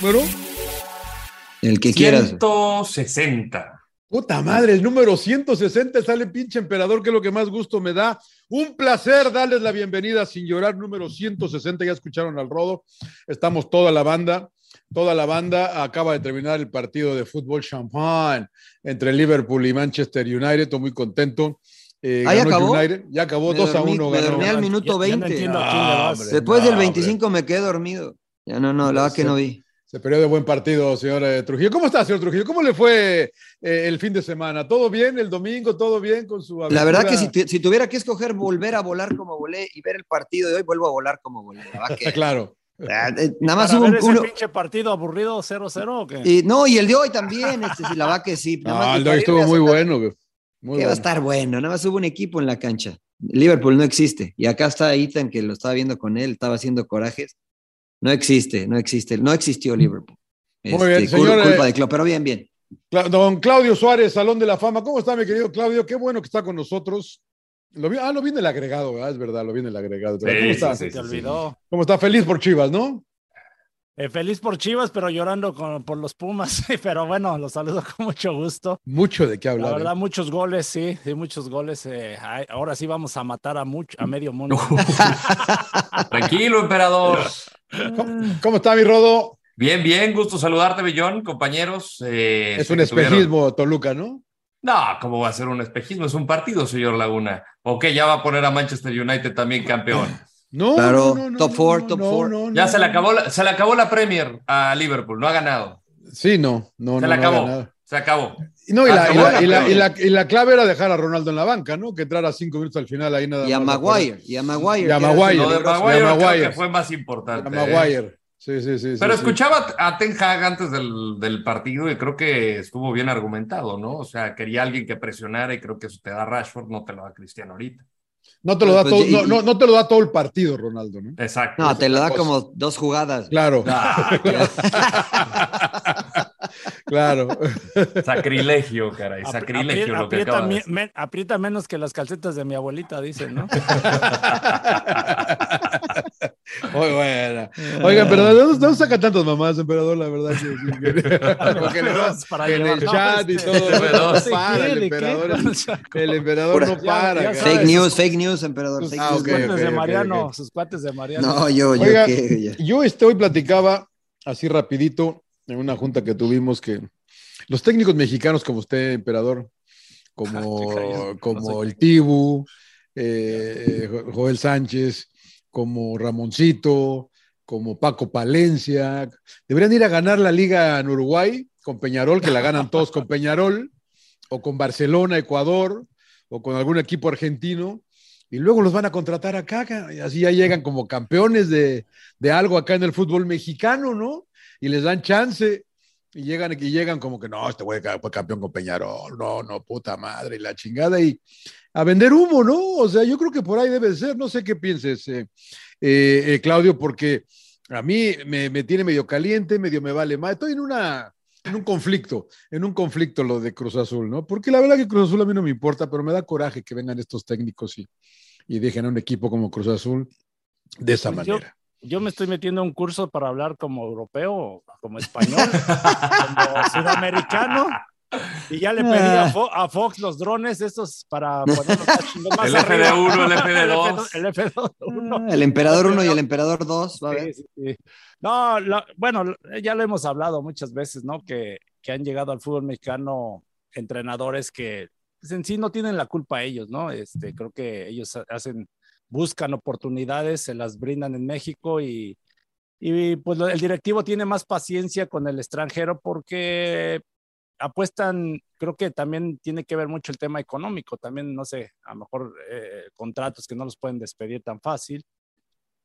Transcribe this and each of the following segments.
Bueno, El que quieras. 160. puta madre, el número 160 sale pinche emperador, que es lo que más gusto me da. Un placer darles la bienvenida sin llorar, número 160. Ya escucharon al rodo. Estamos toda la banda. Toda la banda acaba de terminar el partido de fútbol champagne entre Liverpool y Manchester United. Estoy muy contento. Eh, ¿Ah, ya acabó? United. Ya acabó Me 2 a dormí- 1. Me ganó. dormí al minuto Ya no 20. entiendo a quién le No, vas. hombre. Después del No, 25 me quedé dormido. Ya no, no, la verdad que no vi. Se perdió de buen partido, señor eh, Trujillo. ¿Cómo está, señor Trujillo? ¿Cómo le fue eh, el fin de semana? ¿Todo bien el domingo? ¿Todo bien con su La verdad que aventura? si, si tuviera que escoger volver a volar como volé y ver el partido de hoy, vuelvo a volar como volé. Que- Claro. Ah, eh, Nada más ¿Para hubo ver un ese uno. pinche partido aburrido 0-0 o qué? y- no, y el de hoy también. Este, sí, la verdad que sí. Nada más No, que el de hoy estuvo muy bueno. Muy que va a bueno. estar bueno. Nada más hubo un equipo en la cancha. Liverpool no existe. Y acá está Ethan, que lo estaba viendo con él, estaba haciendo corajes. No existe, no existe. No existió Liverpool. Muy bien, Este, señor, cul- culpa de Klopp, pero bien, bien. Don Claudio Suárez, Salón de la Fama. ¿Cómo está, mi querido Claudio? Qué bueno que está con nosotros. Lo vi, ah, lo vi en el agregado, ¿verdad? Es verdad, lo vi en el agregado. Pero Sí, ¿Cómo sí, está? sí, Se te olvidó. ¿Cómo está? Feliz por Chivas, ¿no? Eh, feliz por Chivas, pero llorando con- por los Pumas. Pero bueno, los saludo con mucho gusto. Mucho de qué La hablar. verdad, ¿eh? muchos goles, sí, sí, muchos goles. eh, ahora sí vamos a matar a mucho, a medio mundo. Tranquilo, emperador. ¿Cómo, cómo está, mi Rodo? Bien, bien, gusto saludarte, Billón, compañeros. eh, Es un tuvieron- espejismo, Toluca, ¿no? No, ¿cómo va a ser un espejismo? Es un partido, señor Laguna. ¿O qué? Ya va a poner a Manchester United también campeón. No, Claro, no, no, no, top four, no, top no, four. no, Ya no, se le acabó la, se le acabó la Premier a Liverpool, no ha ganado. Sí, no, no, Se no. le acabó. Se acabó. Y No, y la, y, la, y, la, Premier. y, la, y la clave era dejar a Ronaldo en la banca, ¿no? Que entrara cinco minutos al final ahí nada Y a más. Maguire, y a Maguire. Y a Maguire. De Y a creo Maguire. que fue más A importante. ¿eh? Maguire. Sí, sí, sí. Pero sí, sí. escuchaba a Ten Hag antes del, del partido y creo que estuvo bien argumentado, ¿no? O sea, quería alguien que presionara y creo que eso te da Rashford, no te lo da Cristiano ahorita. No te lo da Pues, todo, y- no, no, no te lo da todo el partido, Ronaldo, ¿no? Exacto. No, te lo da cosa. como dos jugadas. Claro, Ah, claro. sacrilegio, caray, sacrilegio aprieta, lo que aprieta acaba de mi- hacer. men- aprieta menos que las calcetas de mi abuelita, dicen, ¿no? Muy buena. Oiga, emperador, ¿de dónde, de dónde saca tantas mamás, emperador? La verdad que sí. que- Porque le va Para en el chat y este, todo. Pero, No sí, para, el emperador. El Pura- no para. ya cara. Fake news, fake news, emperador. Sus, fake Ah, cuates de Mariano, ok. sus cuates de Mariano. No, yo, yo Oiga. Yo este, hoy platicaba así rapidito en una junta que tuvimos que los técnicos mexicanos como usted, emperador, como, no como el Tibu, eh, Jo- Joel Sánchez, como Ramoncito, como Paco Palencia, deberían ir a ganar la liga en Uruguay con Peñarol, que la ganan todos con Peñarol, o con Barcelona, Ecuador, o con algún equipo argentino, y luego los van a contratar acá, y así ya llegan como campeones de, de algo acá en el fútbol mexicano, ¿no? Y les dan chance. Y llegan, y llegan como que no, este güey fue campeón con Peñarol, no, no, puta madre, y la chingada, y a vender humo, ¿no? O sea, yo creo que por ahí debe ser, no sé qué pienses, eh, eh, eh, Claudio, porque a mí me, me, tiene medio caliente, medio me vale más, estoy en una, en un conflicto, en un conflicto lo de Cruz Azul, ¿no? Porque la verdad que Cruz Azul a mí no me importa, pero me da coraje que vengan estos técnicos y, y dejen a un equipo como Cruz Azul de esa Pues manera. Yo, me estoy metiendo a un curso para hablar como europeo, como español, como sudamericano. Y ya le pedí a, Fo a, Fox los drones estos para ponerlos más El FD1, el FD2. El, FD2 ah, el Emperador 1 y el Emperador 2. ¿va sí, sí, sí. No, la, bueno, ya lo hemos hablado muchas veces, ¿no? Que, que han llegado al fútbol mexicano entrenadores que pues, en sí no tienen la culpa ellos, ¿no? Este, creo que ellos hacen, buscan oportunidades, se las brindan en México y, y pues el directivo tiene más paciencia con el extranjero porque apuestan, creo que también tiene que ver mucho el tema económico, también, no sé, a lo mejor eh, contratos que no los pueden despedir tan fácil.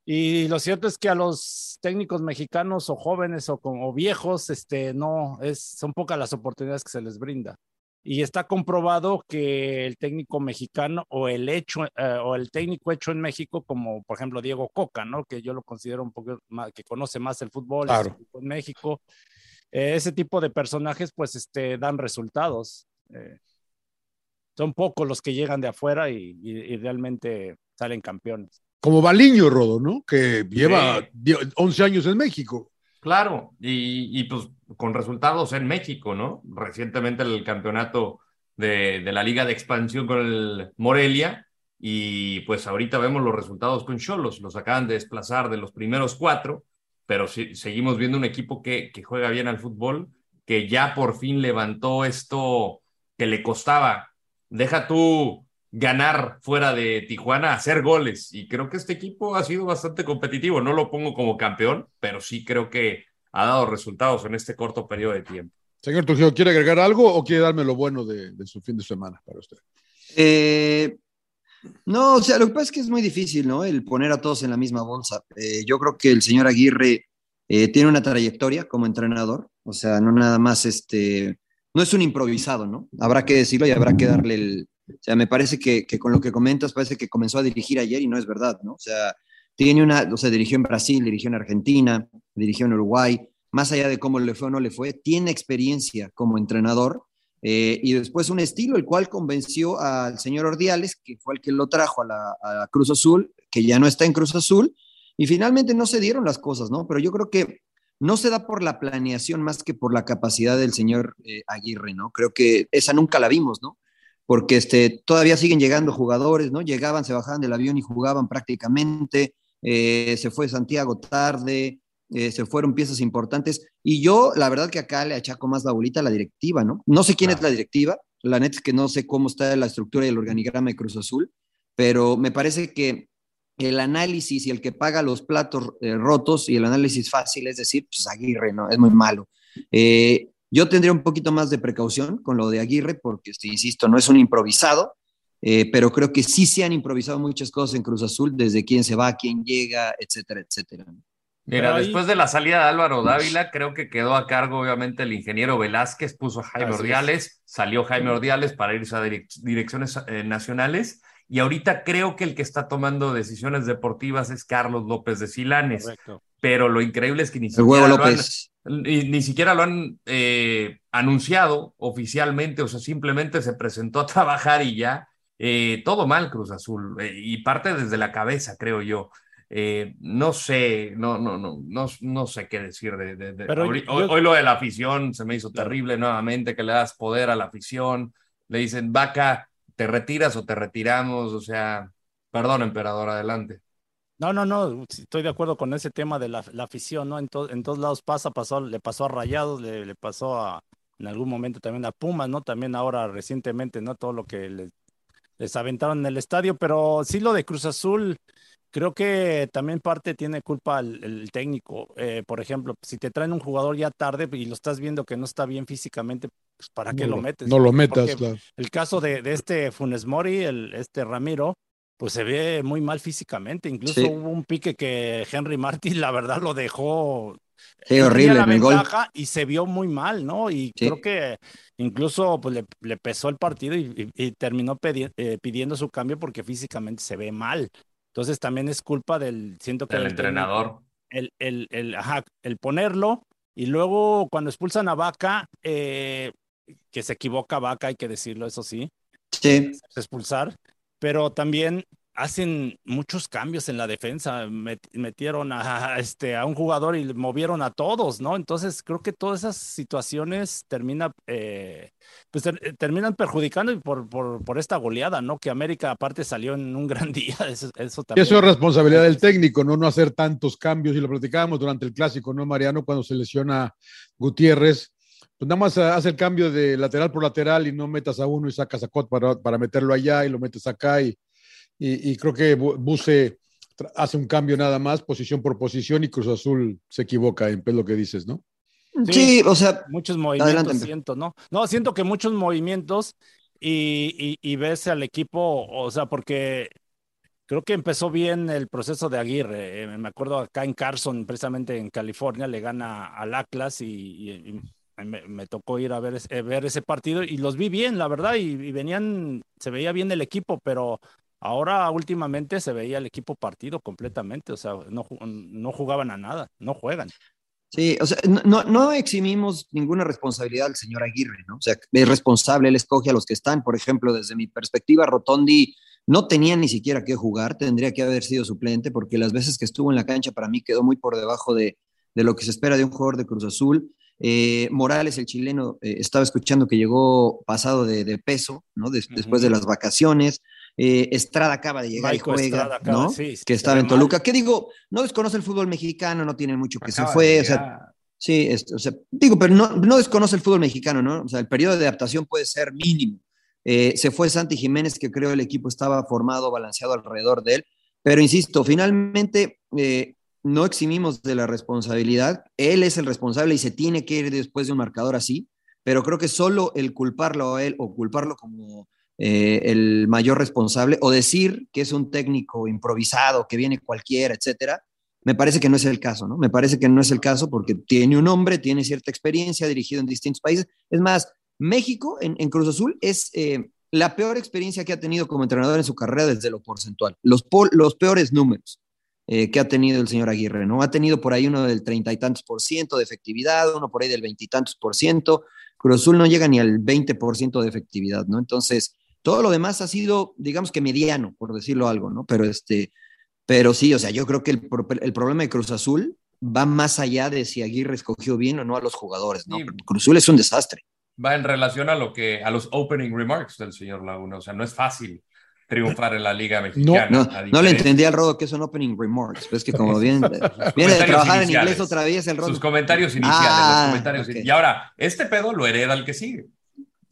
Y lo cierto es que a los técnicos mexicanos o jóvenes o, como viejos, este, no, es, son pocas las oportunidades que se les brinda. Y está comprobado que el técnico mexicano o el hecho eh, o el técnico hecho en México, como por ejemplo Diego Coca, ¿no? Que yo lo considero un poco más, que conoce más el fútbol claro. en México. Eh, ese tipo de personajes, pues, este, dan resultados. Eh, son pocos los que llegan de afuera y, y, y realmente salen campeones como Baliño, Rodo, ¿no? Que lleva sí. 11 años en México. Claro, y, y, pues con resultados en México, ¿no? Recientemente el campeonato de, la Liga de Expansión con el Morelia, y pues ahorita vemos los resultados con Cholos, los acaban de desplazar de los primeros cuatro, pero sí, seguimos viendo un equipo que, que juega bien al fútbol, que ya por fin levantó esto que le costaba. Deja tú ganar fuera de Tijuana, hacer goles. Y creo que este equipo ha sido bastante competitivo. No lo pongo como campeón, pero sí creo que ha dado resultados en este corto periodo de tiempo. Señor Trujillo, ¿quiere agregar algo o quiere darme lo bueno de, de su fin de semana para usted? Eh, no, o sea, lo que pasa es que es muy difícil, ¿no? El poner a todos en la misma bolsa. Eh, yo creo que el señor Aguirre eh, tiene una trayectoria como entrenador, o sea, no nada más este, no es un improvisado, ¿no? Habrá que decirlo y habrá que darle el, o sea, me parece que, que, con lo que comentas parece que comenzó a dirigir ayer y no es verdad, ¿no? O sea, tiene una, o sea, dirigió en Brasil, dirigió en Argentina, dirigió en Uruguay, más allá de cómo le fue o no le fue, tiene experiencia como entrenador eh, y después un estilo el cual convenció al señor Ordiales, que fue el que lo trajo a la, a Cruz Azul, que ya no está en Cruz Azul, y finalmente no se dieron las cosas, ¿no? Pero yo creo que no se da por la planeación más que por la capacidad del señor eh, Aguirre, ¿no? Creo que esa nunca la vimos, ¿no? porque este, todavía siguen llegando jugadores, ¿no? Llegaban, se bajaban del avión y jugaban prácticamente, eh, se fue Santiago tarde, eh, se fueron piezas importantes, y yo la verdad que acá le achaco más la bolita a la directiva, ¿no? No sé quién es la directiva, la neta es que no sé cómo está la estructura y el organigrama de Cruz Azul, pero me parece que el análisis y el que paga los platos eh, rotos y el análisis fácil, es decir, pues Aguirre, ¿no? Es muy malo. Eh, yo tendría un poquito más de precaución con lo de Aguirre, porque, este, insisto, no es un improvisado, eh, pero creo que sí se han improvisado muchas cosas en Cruz Azul, desde quién se va, quién llega, etcétera, etcétera. Mira, ahí... después de la salida de Álvaro Dávila, creo que quedó a cargo, obviamente, el ingeniero Velázquez, puso a Jaime Así Ordiales, es. salió Jaime Ordiales para irse a direc direcciones eh, nacionales, y ahorita creo que el que está tomando decisiones deportivas es Carlos López de Silanes. Correcto. Pero lo increíble es que ni el huevo López. Ni, ni, siquiera lo han eh, anunciado oficialmente, o sea, simplemente se presentó a trabajar y ya. Eh, todo mal, Cruz Azul, eh, y parte desde la cabeza, creo yo. Eh, no sé, no, no, no, no, no sé qué decir de, de, de hoy, yo... hoy, lo de la afición se me hizo terrible nuevamente, que le das poder a la afición, le dicen, vaca, te retiras o te retiramos, o sea, perdón, emperador, adelante. No, no, no, estoy de acuerdo con ese tema de la, la afición, ¿no? En, to, en, todos lados pasa, pasó, le pasó a Rayados, le, le, pasó a, en algún momento también a Pumas, ¿no? También ahora recientemente, ¿no? Todo lo que les, les aventaron en el estadio, pero sí lo de Cruz Azul, creo que también parte tiene culpa el, el técnico. Eh, por ejemplo, si te traen un jugador ya tarde y lo estás viendo que no está bien físicamente, pues ¿para qué no, lo metes? No lo metas, claro. El caso de, de este Funes Mori, el, este Ramiro, pues se ve muy mal físicamente. Incluso sí. hubo un pique que Henry Martin, la verdad, lo dejó Sí, horrible la en el gol. y se vio muy mal, ¿no? Y Sí. creo que incluso pues, le, le pesó el partido y, y- y terminó pedi- eh, pidiendo su cambio porque físicamente se ve mal. Entonces también es culpa del, siento que Del entrenador. el, el, el, ajá, el ponerlo y luego cuando expulsan a Vaca, eh, que se equivoca Vaca, hay que decirlo, eso sí, Sí, expulsar, pero también hacen muchos cambios en la defensa, Met- metieron a, este, a un jugador y movieron a todos, ¿no? Entonces creo que todas esas situaciones termina, eh, pues, ter- terminan perjudicando y por, por, por esta goleada, ¿no? Que América aparte salió en un gran día, eso, eso también. eso es responsabilidad del técnico, ¿no? No hacer tantos cambios. Y lo platicábamos durante el clásico, ¿no, Mariano? Cuando se lesiona Gutiérrez. Pues nada más hace el cambio de lateral por lateral y no metas a uno y sacas a Cot para, para meterlo allá y lo metes acá. Y, y, y creo que Bu- Buse hace un cambio nada más, posición por posición, y Cruz Azul se equivoca en lo que dices, ¿no? sí, o sea, muchos movimientos Adelante. siento, ¿no? No, siento que muchos movimientos y, y, y ves al equipo, o sea, porque creo que empezó bien el proceso de Aguirre. eh, me acuerdo acá en Carson, precisamente en California, le gana al Atlas y, y- y me, me tocó ir a ver, ese- eh, ver ese partido y los vi bien, la verdad, y, y venían, se veía bien el equipo, pero ahora últimamente se veía el equipo partido completamente, o sea, no, no jugaban a nada, no juegan. Sí, o sea, no- no, eximimos ninguna responsabilidad al señor Aguirre, ¿no? O sea, es responsable, él escoge a los que están. Por ejemplo, desde mi perspectiva, Rotondi no tenía ni siquiera que jugar, tendría que haber sido suplente, porque las veces que estuvo en la cancha para mí quedó muy por debajo de, de lo que se espera de un jugador de Cruz Azul. Eh, Morales, el chileno, eh, estaba escuchando que llegó pasado de, de peso, ¿no? Des- Después de las vacaciones. Eh, Estrada acaba de llegar y juega, ¿no? sí, que estaba en. Toluca. ¿Qué digo? No desconoce el fútbol mexicano, no tiene mucho que Acaba se fue, o sea, llegar. Sí, es- o sea, digo, pero no, no desconoce el fútbol mexicano, ¿no? O sea, el periodo de adaptación puede ser mínimo. Eh, se fue Santi Jiménez, que creo el equipo estaba formado, balanceado alrededor de él. Pero insisto, finalmente eh, no eximimos de la responsabilidad. Él es el responsable y se tiene que ir después de un marcador así. Pero creo que solo el culparlo a él o culparlo como eh, el mayor responsable o decir que es un técnico improvisado, que viene cualquiera, etcétera, me parece que no es el caso, ¿no? Me parece que no es el caso porque tiene un nombre, tiene cierta experiencia, dirigido en distintos países. Es más, México en, Cruz Azul es eh, la peor experiencia que ha tenido como entrenador en su carrera desde lo porcentual. Los, los peores números eh, que ha tenido el señor Aguirre, ¿no? Ha tenido por ahí uno del treinta y tantos por ciento de efectividad, uno por ahí del veintitantos por ciento. Cruz Azul no llega ni al 20 por ciento de efectividad, ¿no? Entonces, todo lo demás ha sido, digamos que mediano, por decirlo algo, ¿no? Pero este, pero sí, o sea, yo creo que el, el problema de Cruz Azul va más allá de si Aguirre escogió bien o no a los jugadores, ¿no? Sí. Cruz Azul es un desastre. Va en relación a lo que a los opening remarks del señor Laguna. O sea, no es fácil triunfar en la Liga Mexicana. No, no le entendí al Rodo que es un opening remarks. Ves que como bien, viene de comentarios trabajar en inglés otra vez el Rodo. Sus comentarios iniciales. Ah, los comentarios ok. Y ahora, este pedo lo hereda el que sigue.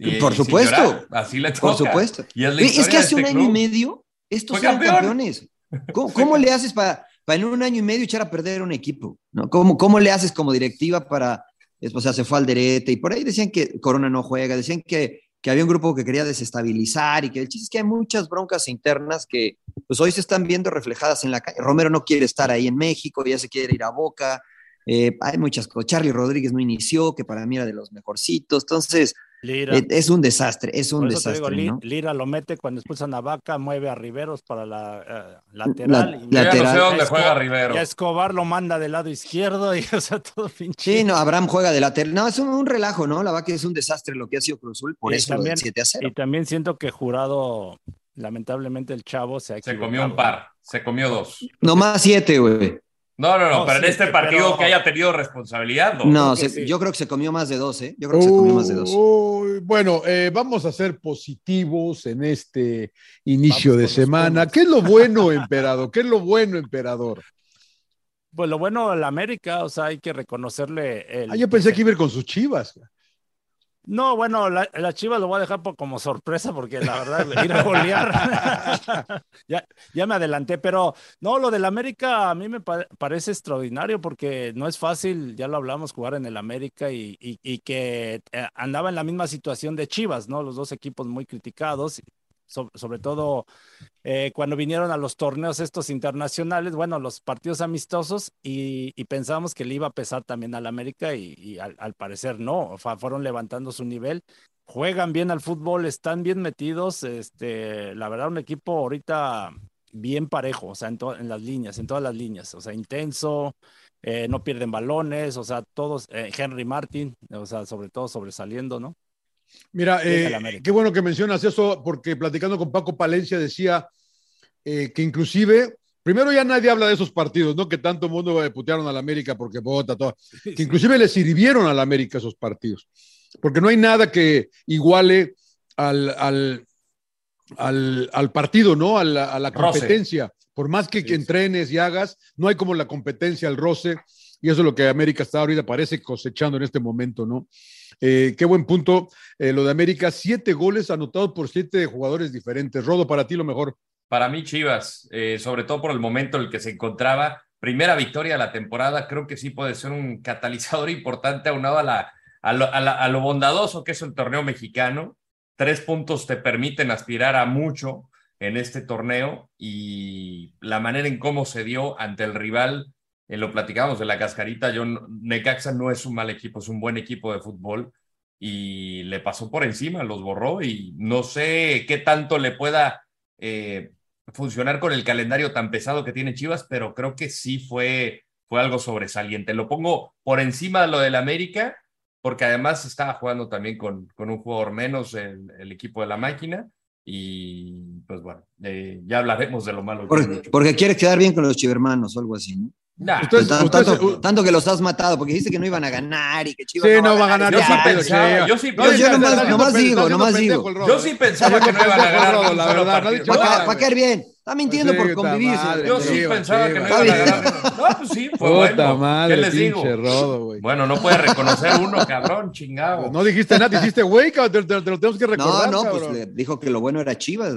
Y- Por y supuesto. llorar, así le toca. Por supuesto. Y es, la es que hace un este año y club. medio estos eran campeón. campeones. ¿Cómo, cómo le haces para en un año y medio echar a perder un equipo? ¿no? ¿Cómo, ¿Cómo le haces como directiva para, o sea, se fue al derete y por ahí decían que Corona no juega, decían que, que había un grupo que quería desestabilizar y que el chiste es que hay muchas broncas internas que pues hoy se están viendo reflejadas en la calle. Romero no quiere estar ahí en México, ya se quiere ir a Boca. Eh, hay muchas cosas. Charlie Rodríguez no inició, que para mí era de los mejorcitos. Entonces, Lira. eh, es un desastre, es un digo, desastre. Lira lo mete cuando expulsan a Vaca, mueve a Riveros para la eh, La- lateral. y- lateral. No sé dónde a juega Rivero. Y a Escobar lo manda del lado izquierdo y, o sea, todo pinche. Sí, no, Abraham juega de lateral. No, es un, un relajo, ¿no? La vaca es un desastre lo que ha sido Cruz Azul, por Y eso también- del 7 a 0. Y también siento que Jurado, lamentablemente el chavo se ha Se comió un par, se comió dos. Nomás 7, güey. No, no, no, No, pero en este pero- partido que haya tenido responsabilidad, no. No, creo que se- sí. yo creo que se comió más de dos, ¿eh? Yo creo que se comió más de dos. Uy, bueno, eh, vamos a ser positivos en este inicio Vamos de semana. ¿Qué es lo bueno, emperador? ¿Qué es lo bueno, emperador? Pues lo bueno de la América, o sea, hay que reconocerle. El, Ah, yo pensé que iba a ir con sus chivas. No, bueno, la, la Chivas lo voy a dejar por- como sorpresa porque la verdad, ir a golear. ya, ya me adelanté, pero no, lo del América a mí me pa- parece extraordinario porque no es fácil, ya lo hablamos, jugar en el América y, y- y que eh, andaba en la misma situación de Chivas, ¿no? Los dos equipos muy criticados. So- sobre todo eh, cuando vinieron a los torneos estos internacionales, bueno, los partidos amistosos, y, y pensábamos que le iba a pesar también al América y, al, parecer no, fueron levantando su nivel, juegan bien al fútbol, están bien metidos, este, la verdad un equipo ahorita bien parejo, o sea, en, en las líneas, en todas las líneas, o sea, intenso, eh, no pierden balones, o sea, todos, eh, Henry Martin, o sea, sobre todo sobresaliendo, ¿no? Mira, eh, qué bueno que mencionas eso, porque platicando con Paco Palencia decía eh, que inclusive, primero ya nadie habla de esos partidos, ¿no? Que tanto mundo putearon al América porque vota, todo. Que inclusive le sirvieron al América esos partidos. Porque no hay nada que iguale al, al, al, al partido, ¿no? A la, a la Roce. competencia. Por más que, que entrenes y hagas, no hay como la competencia, el roce. Y eso es lo que América está ahorita, parece cosechando en este momento, ¿no? Eh, qué buen punto eh, lo de América. Siete goles anotados por siete jugadores diferentes. Rodo, para ti lo mejor. Para mí, Chivas, eh, sobre todo por el momento en el que se encontraba, primera victoria de la temporada, creo que sí puede ser un catalizador importante aunado a, la, a, la- a lo bondadoso que es el torneo mexicano. Tres puntos te permiten aspirar a mucho en este torneo y la manera en cómo se dio ante el rival, eh, lo platicamos de la cascarita, yo, Necaxa no es un mal equipo, es un buen equipo de fútbol y le pasó por encima, los borró y no sé qué tanto le pueda eh, funcionar con el calendario tan pesado que tiene Chivas, pero creo que sí fue, fue algo sobresaliente. Lo pongo por encima de lo del América, porque además estaba jugando también con, con un jugador menos el, el equipo de la máquina. Y pues bueno, eh, ya hablaremos de lo malo. Porque, porque quieres quedar bien con los chivermanos o algo así, ¿no? Nah, Ustedes- Tan- ustedes- tanto, tanto que los has matado, porque dijiste que no iban a ganar y que Chivas Sí, no va a ganar. Yo ya, sí pensaba, sí. yo No, nomás- nomás digo, nomás digo. yo sí pensaba que no iban a ganar. La verdad, no ha partido. dicho Para, caer bien. Está mintiendo Sí, por convivir. Yo sí pensaba que no iban a ganar. No, pues sí, fue Puta bueno. madre, ¿Qué les digo? pinche Rodo, güey. Bueno, no puede reconocer uno, cabrón, chingado. No dijiste nada, dijiste, güey, cabrón, te, te- te lo tenemos que No, recordar. no, cabrón. pues le dijo que lo bueno era Chivas.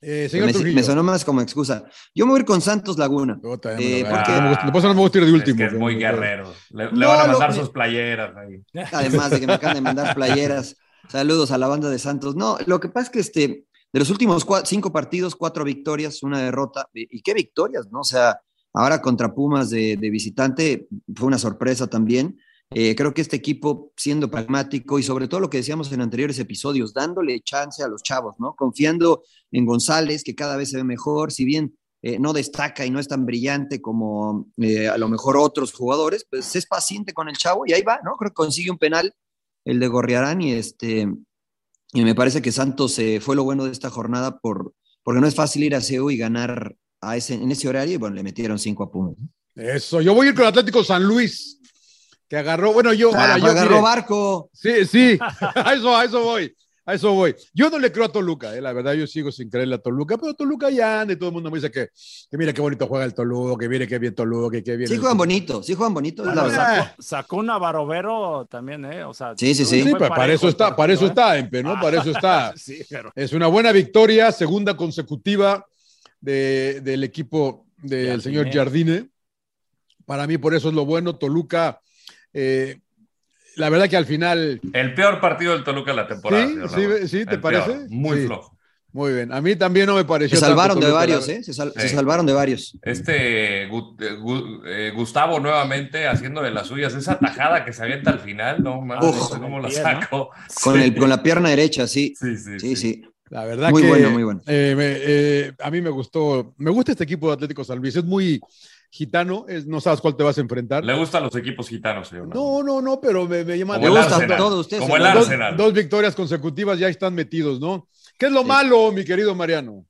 Eh, señor Me, me sonó más como excusa. Yo me voy a ir con Santos Laguna. Puta, ya Eh, porque- no me gusta- no me gusta ir de último. Es que es muy guerrero. Le, le No, van a lo- mandar sus playeras ahí. Además de que me acaban de mandar playeras. Saludos a la banda de Santos. No, lo que pasa es que este, de los últimos cua- cinco partidos, cuatro victorias, una derrota. Y, y qué victorias, ¿no? O sea, ahora contra Pumas de, de visitante fue una sorpresa también. Eh, creo que este equipo, siendo pragmático y sobre todo lo que decíamos en anteriores episodios, dándole chance a los chavos, ¿no? Confiando en González, que cada vez se ve mejor, si bien eh, no destaca y no es tan brillante como eh, a lo mejor otros jugadores, pues es paciente con el chavo y ahí va, ¿no? Creo que consigue un penal, el de Gorriarán, y este, y me parece que Santos fue lo bueno de esta jornada por, porque no es fácil ir a CEU y ganar a ese, en ese horario, y bueno, le metieron cinco a Pumas. Eso, yo voy a ir con Atlético San Luis, que agarró, bueno, yo, Ah, ahora, yo agarró mire, barco. Sí, sí, a eso, a eso voy, a eso voy. Yo no le creo a Toluca, eh, la verdad, yo sigo sin creerle a Toluca, pero Toluca ya anda y todo el mundo me dice que, que mira qué bonito juega el Toluca, que mire qué bien Toluca, que qué bien. Sí el- juegan bonito, sí juegan bonito, la sacó, sacó una Barovero también, ¿eh? O sea, Sí, sí, sí. Para parejo eso está, para eso está, Empe, ¿no? Ah. Para eso está. Sí, pero Es una buena victoria, segunda consecutiva de- del equipo del Jardine. señor Jardine. Para mí, por eso es lo bueno. Toluca, eh, la verdad que al final, El peor partido del Toluca de la temporada. Sí, sí, ¿te El parece? peor, muy Sí. flojo. muy bien. A mí también no me pareció. Se tanto salvaron de varios, ¿eh? Se, sal- Sí. se salvaron de varios. Este Gu- eh, Gu- eh, Gustavo nuevamente haciendo de las suyas, esa tajada que se avienta al final, no mames, Uf. cómo la ¿no? sacó. Con, Sí. el, con la pierna derecha, sí. Sí, sí, Sí, sí. La verdad Muy que bueno, muy bueno. eh, me- eh, a mí me gustó, me gusta este equipo de Atlético San Luis. Es muy gitano, es- no sabes cuál te vas a enfrentar. Le gustan los equipos gitanos, señor. No, no, no, pero me, me llama Como Le el gusta Arsenal. todo usted. Como el dos, Arsenal. dos victorias consecutivas ya están metidos, ¿no? ¿Qué es lo Sí. malo, mi querido Mariano?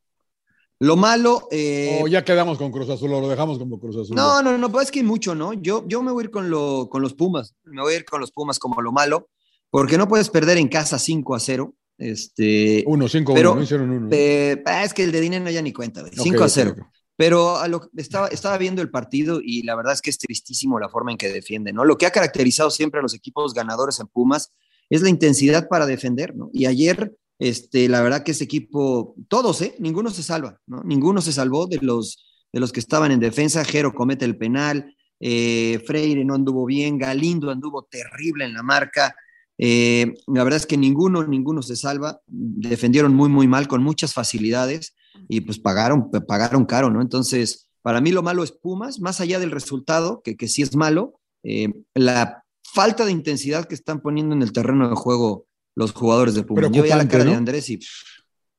Lo malo. eh, o ya quedamos con Cruz Azul, o lo dejamos como Cruz Azul. No, no, no, pues es que hay mucho, ¿no? Yo, yo me voy a ir con, lo, con los Pumas. Me voy a ir con los Pumas como lo malo, porque no puedes perder en casa 5 a 0. Este, Uno, cinco, Pero, uno, no hicieron uno. eh, ah, es que el de dinero ya ni cuenta, güey. Ok, 5 a ok, 0. ok. Pero a lo, estaba, estaba viendo el partido y la verdad es que es tristísimo la forma en que defiende, ¿no? Lo que ha caracterizado siempre a los equipos ganadores en Pumas es la intensidad para defender, ¿no? Y ayer, este, la verdad que ese equipo, todos, ¿eh? Ninguno se salva, ¿no? Ninguno se salvó de los, de los que estaban en defensa. Jero comete el penal, eh, Freire no anduvo bien, Galindo anduvo terrible en la marca. Eh, la verdad es que ninguno, ninguno se salva. Defendieron muy, muy mal, con muchas facilidades y pues pagaron, pagaron caro, ¿no? Entonces, para mí lo malo es Pumas, más allá del resultado, que, que sí es malo, eh, la falta de intensidad que están poniendo en el terreno de juego los jugadores de Pumas. Yo veía la cara ¿no? de Andrés y...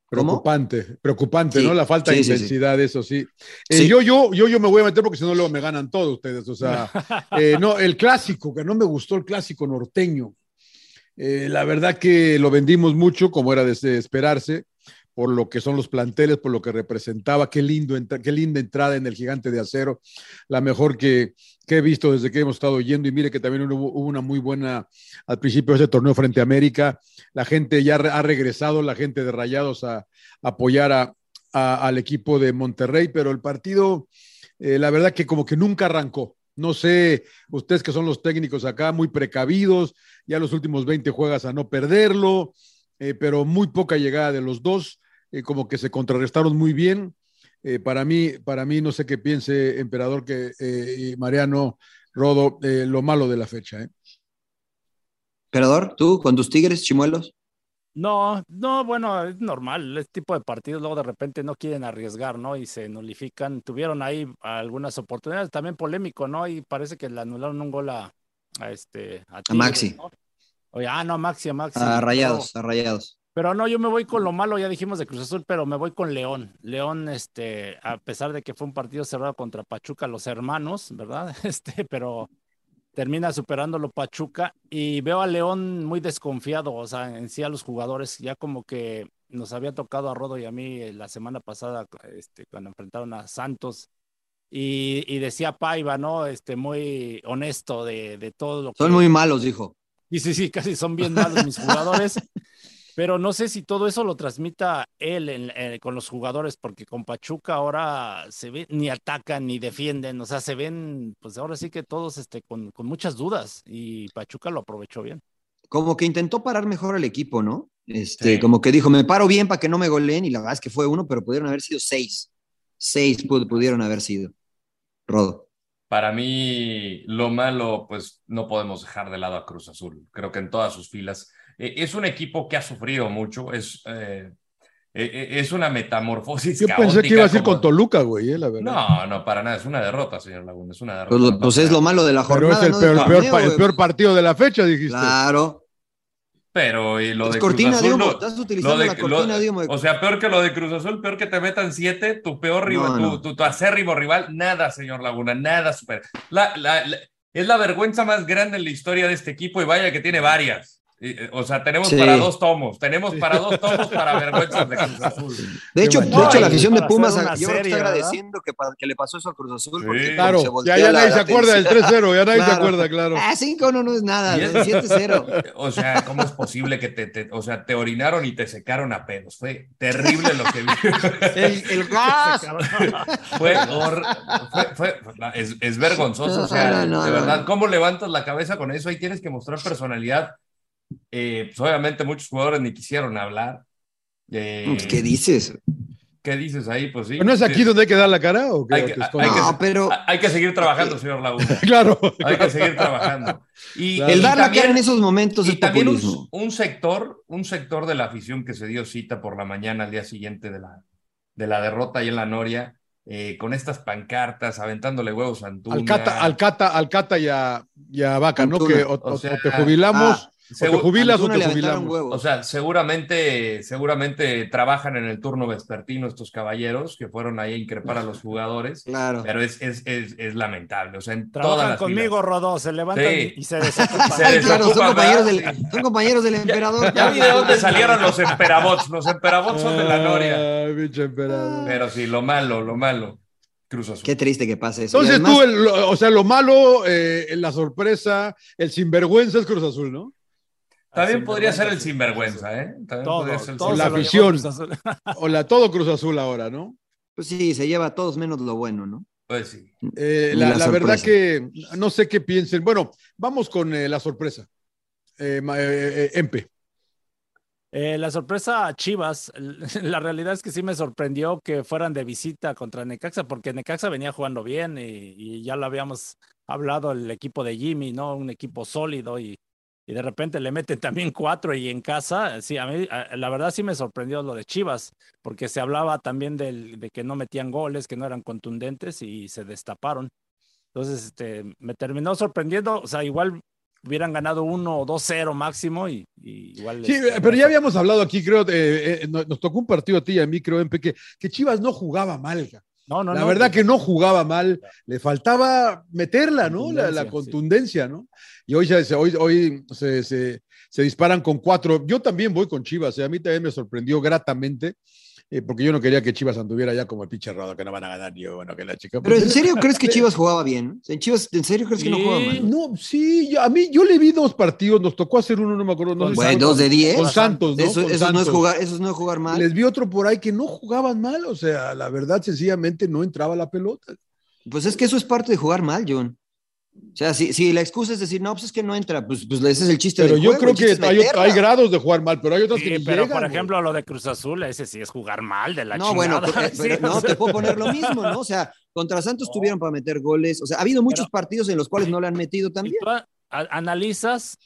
Preocupante, preocupante, Sí, ¿no? La falta de sí, intensidad, eso sí. Eh, Sí. Yo, yo, yo, yo me voy a meter porque si no luego me ganan todos ustedes. O sea, eh, no, el clásico, que no me gustó el clásico norteño. Eh, la verdad que lo vendimos mucho, como era de esperarse, por lo que son los planteles, por lo que representaba. Qué, lindo, qué linda entrada en el gigante de acero, la mejor que, que he visto desde que hemos estado yendo. Y mire que también hubo, una muy buena al principio de ese torneo frente a América. La gente ya ha regresado, la gente de Rayados a, apoyar a- al equipo de Monterrey, pero el partido, eh, la verdad que como que nunca arrancó. No sé, ustedes que son los técnicos acá, muy precavidos, ya los últimos 20 juegas a no perderlo, eh, pero muy poca llegada de los dos, eh, como que se contrarrestaron muy bien. Eh, para mí, para mí, no sé qué piense Emperador que, eh, y Mariano Rodo, eh, lo malo de la fecha. ¿eh? Emperador, tú con tus tigres, chimuelos. No, no, bueno, es normal. Este tipo de partidos luego de repente no quieren arriesgar, ¿no? Y se nulifican. Tuvieron ahí algunas oportunidades, también polémico, ¿no? Y parece que le anularon un gol a, a este a, Tigres, Maxi. ¿no? Oye, ah, no, a Maxi, a Maxi. A rayados, a rayados. Pero no, yo me voy con lo malo, ya dijimos de Cruz Azul, pero me voy con León. León, este, a pesar de que fue un partido cerrado contra Pachuca, los hermanos, ¿verdad? Este, pero termina superándolo Pachuca y veo a León muy desconfiado, o sea, en sí a los jugadores, ya como que nos había tocado a Rodo y a mí la semana pasada, este, cuando enfrentaron a Santos. Y, y decía Paiva, ¿no? Este, muy honesto de, de todo lo que. Son muy malos, dijo. Y sí, sí, casi son bien malos mis jugadores. Pero no sé si todo eso lo transmita él en- eh, con los jugadores, porque con Pachuca ahora se ve, ni atacan ni defienden, o sea, se ven, pues ahora sí que todos este, con, con muchas dudas y Pachuca lo aprovechó bien. Como que intentó parar mejor al equipo, ¿no? Este, Sí. Como que dijo, me paro bien para que no me goleen, y la verdad es que fue uno, pero pudieron haber sido seis. Seis pu- pudieron haber sido. Rodo. Para mí, lo malo, pues no podemos dejar de lado a Cruz Azul. Creo que en todas sus filas. Eh, es un equipo que ha sufrido mucho. Es, eh, eh, eh, es una metamorfosis. Yo pensé que iba a caótica ir con como- Toluca, güey, eh, la verdad. No, no, para nada. Es una derrota, señor Laguna. Es una derrota. Pues, lo- pues es lo malo de la Pero jornada. es el ¿no? peor, el peor el peor partido de la fecha, dijiste. Claro. Pero y lo Es de cortina Cruz de Azul, humo, lo- estás utilizando lo de- la cortina de humo O sea, peor que lo de Cruz Azul, peor que te metan siete, tu peor rival, No, tu, no. tu- tu acérrimo rival, nada, señor Laguna, nada super. La, la- la- es la vergüenza más grande en la historia de este equipo y vaya que tiene varias. Eh, O sea, tenemos Sí. para dos tomos, tenemos para dos tomos para vergüenzas de Cruz Azul. De hecho, de hecho, la afición de Pumas yo creo que serie, está agradeciendo que, le pasó eso a Cruz Azul. Sí. Porque Claro, se ya, ya nadie la se acuerda del atención. 3-0, ya nadie se Claro. acuerda, claro. Ah, 5 no, no es nada, Y es- 7-0. O sea, ¿cómo es posible que te, te- o sea, te orinaron y te secaron a pedos? Fue terrible lo que vi. El, el gas. Fue, hor- fue- es, es vergonzoso, o sea, No, no, no, de no. verdad, ¿cómo levantas la cabeza con eso? Ahí tienes que mostrar personalidad. Eh, pues obviamente muchos jugadores ni quisieron hablar. Eh, Pues, ¿Qué dices? ¿Qué dices ahí? Pues sí. ¿No es aquí sí. donde hay que dar la cara o qué? Hay ¿O que, te hay que- No, pero- hay que seguir trabajando, señor Laguna. Claro. Hay que seguir trabajando. Y, Claro. El y dar la cara en esos momentos y es también un, un sector, un sector de la afición que se dio cita por la mañana al día siguiente de la, de la derrota ahí en la Noria, eh, con estas pancartas, aventándole huevos a Antuna. Al Cata, al Cata, al Cata y a, y a Vaca, ¿no? Antuna. Que o, O o- sea, o te jubilamos, ah, o te Segu- jubilas Antuna o te jubilamos. huevos. O sea, seguramente, seguramente trabajan en el turno vespertino estos caballeros que fueron ahí a increpar a los jugadores, Claro. pero es, es, es, es lamentable. O sea, en todas Trabajan las conmigo, filas. Rodó, se levantan Sí. y se desocupan. Se claro, son compañeros, del, son compañeros del emperador. Ya vi de dónde salieron los emperabots. Los emperabots son de la Noria. Ay, pinche emperador. Pero sí, lo malo, lo malo. Cruz Azul. Qué triste que pase eso. Entonces además- tú, el- lo- o sea, lo malo, eh, la sorpresa, el sinvergüenza es Cruz Azul, ¿no? También podría ser el vergüenza, sinvergüenza, ¿eh? También Todo, podría ser el todo la se lo sinvergüenza. llevó afición. Cruz Azul. O la todo Cruz Azul ahora, ¿no? Pues sí, se lleva a todos menos lo bueno, ¿no? Pues sí. Eh, la, la la verdad que no sé qué piensen. Bueno, vamos con eh, la sorpresa. Eh, eh, eh, Empe. Eh, la sorpresa a Chivas, la realidad es que sí me sorprendió que fueran de visita contra Necaxa, porque Necaxa venía jugando bien y, y ya lo habíamos hablado, el equipo de Jimmy, ¿no? Un equipo sólido y, y de repente le meten también cuatro y en casa, sí, a mí a- la verdad sí me sorprendió lo de Chivas, porque se hablaba también del, de que no metían goles, que no eran contundentes y se destaparon. Entonces, este, me terminó sorprendiendo, o sea, igual hubieran ganado uno o dos cero máximo y, y igual... Sí, este, pero ya habíamos hablado aquí, creo, eh, eh, nos, tocó un partido a ti y a mí, creo, Empe, que, que Chivas no jugaba mal. No, no, la no, verdad pues- que no jugaba mal, le faltaba meterla, ¿no? La, la Contundencia, sí. ¿no? Y hoy, ya se, hoy, hoy se, se- se disparan con cuatro. Yo también voy con Chivas, eh, a mí también me sorprendió gratamente, eh, porque yo no quería que Chivas anduviera ya como el pinche Rodo, que no van a ganar yo, bueno, que la chica. Pero ¿en serio crees que Chivas jugaba bien? ¿En Chivas, ¿En serio crees que no jugaba mal? No, sí, yo- a mí yo le vi dos partidos, nos tocó hacer uno, no me acuerdo. No Bueno, dos de diez. Con Santos, ¿no? Eso, Con eso no es Santos. jugar, eso no es jugar mal. Les vi otro por ahí que no jugaban mal, o sea, la verdad, sencillamente no entraba la pelota. Pues es que eso es parte de jugar mal, John. O sea, si, si la excusa es decir, no, pues es que no entra, pues, pues ese es el chiste Pero del yo juego, creo que hay, grados de jugar mal, pero hay otros que Sí, pero llegan, por güey. ejemplo, lo de Cruz Azul, ese sí es jugar mal de la No, bueno, pero- pero Sí, no, o sea, te puedo poner lo mismo, ¿no? O sea, contra Santos tuvieron para meter goles. O sea, ha habido muchos partidos en los cuales no le han metido también. tú a- a- analizas,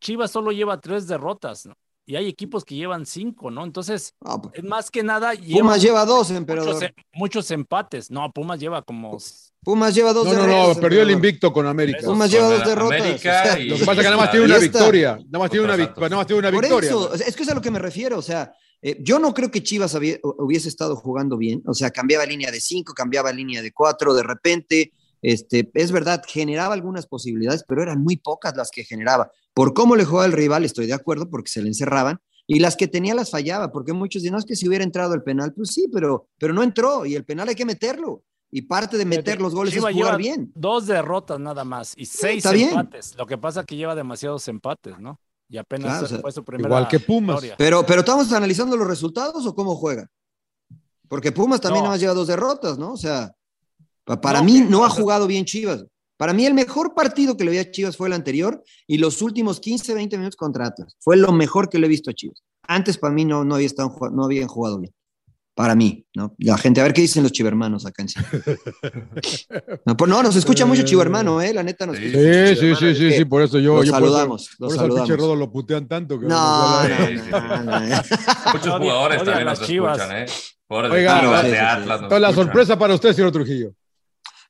Chivas solo lleva tres derrotas, ¿no? Y hay equipos que llevan cinco, ¿no? Entonces, es más que nada. Pumas lleva dos, emperador. Muchos, muchos empates. No, Pumas lleva como. Pumas lleva dos No, no, derrotas. no, perdió el invicto con América. Pumas lleva dos derrotas. América o sea, y- Lo que pasa es que nada más tiene una victoria. Nada más tiene una, nada más tiene una Por victoria. eso, es que es a lo que me refiero. O sea, eh, yo no creo que Chivas había- hubiese estado jugando bien. O sea, cambiaba línea de cinco, cambiaba línea de cuatro, de repente. Este, es verdad, generaba algunas posibilidades, pero eran muy pocas las que generaba. Por cómo le jugaba el rival, estoy de acuerdo, porque se le encerraban, y las que tenía las fallaba, porque muchos dicen, no, es que si hubiera entrado el penal, pues sí, pero, pero no entró, y el penal hay que meterlo. Y parte de meter los goles es jugar bien. Dos derrotas nada más y seis está bien. empates. Lo que pasa es que lleva demasiados empates, ¿no? Y apenas Claro, o sea, fue su primera. igual que Pumas. victoria. Pero, pero estamos analizando los resultados o cómo juega. Porque Pumas también No. nada más lleva dos derrotas, ¿no? O sea, para No, mí no ha jugado bien Chivas. Para mí el mejor partido que le vi a Chivas fue el anterior y los últimos 15, 20 minutos contra Atlas. Fue lo mejor que le he visto a Chivas. Antes para mí no, no, había estado, no habían jugado bien. Para mí, ¿no? La gente, a ver qué dicen los chivermanos acá encima. No, pues no, nos escucha mucho chivermano, ¿eh? La neta nos escucha Sí, sí, sí, sí, sí, por eso yo. Los yo por eso- saludamos, Por los eso saludamos. Rodo lo putean tanto. que No, no, Sí, sí, sí. no, no, no. Muchos jugadores odia también nos Chivas. escuchan, ¿eh? Oiga, sí, de sí, sí. Atlas. la sorpresa para usted, señor Trujillo.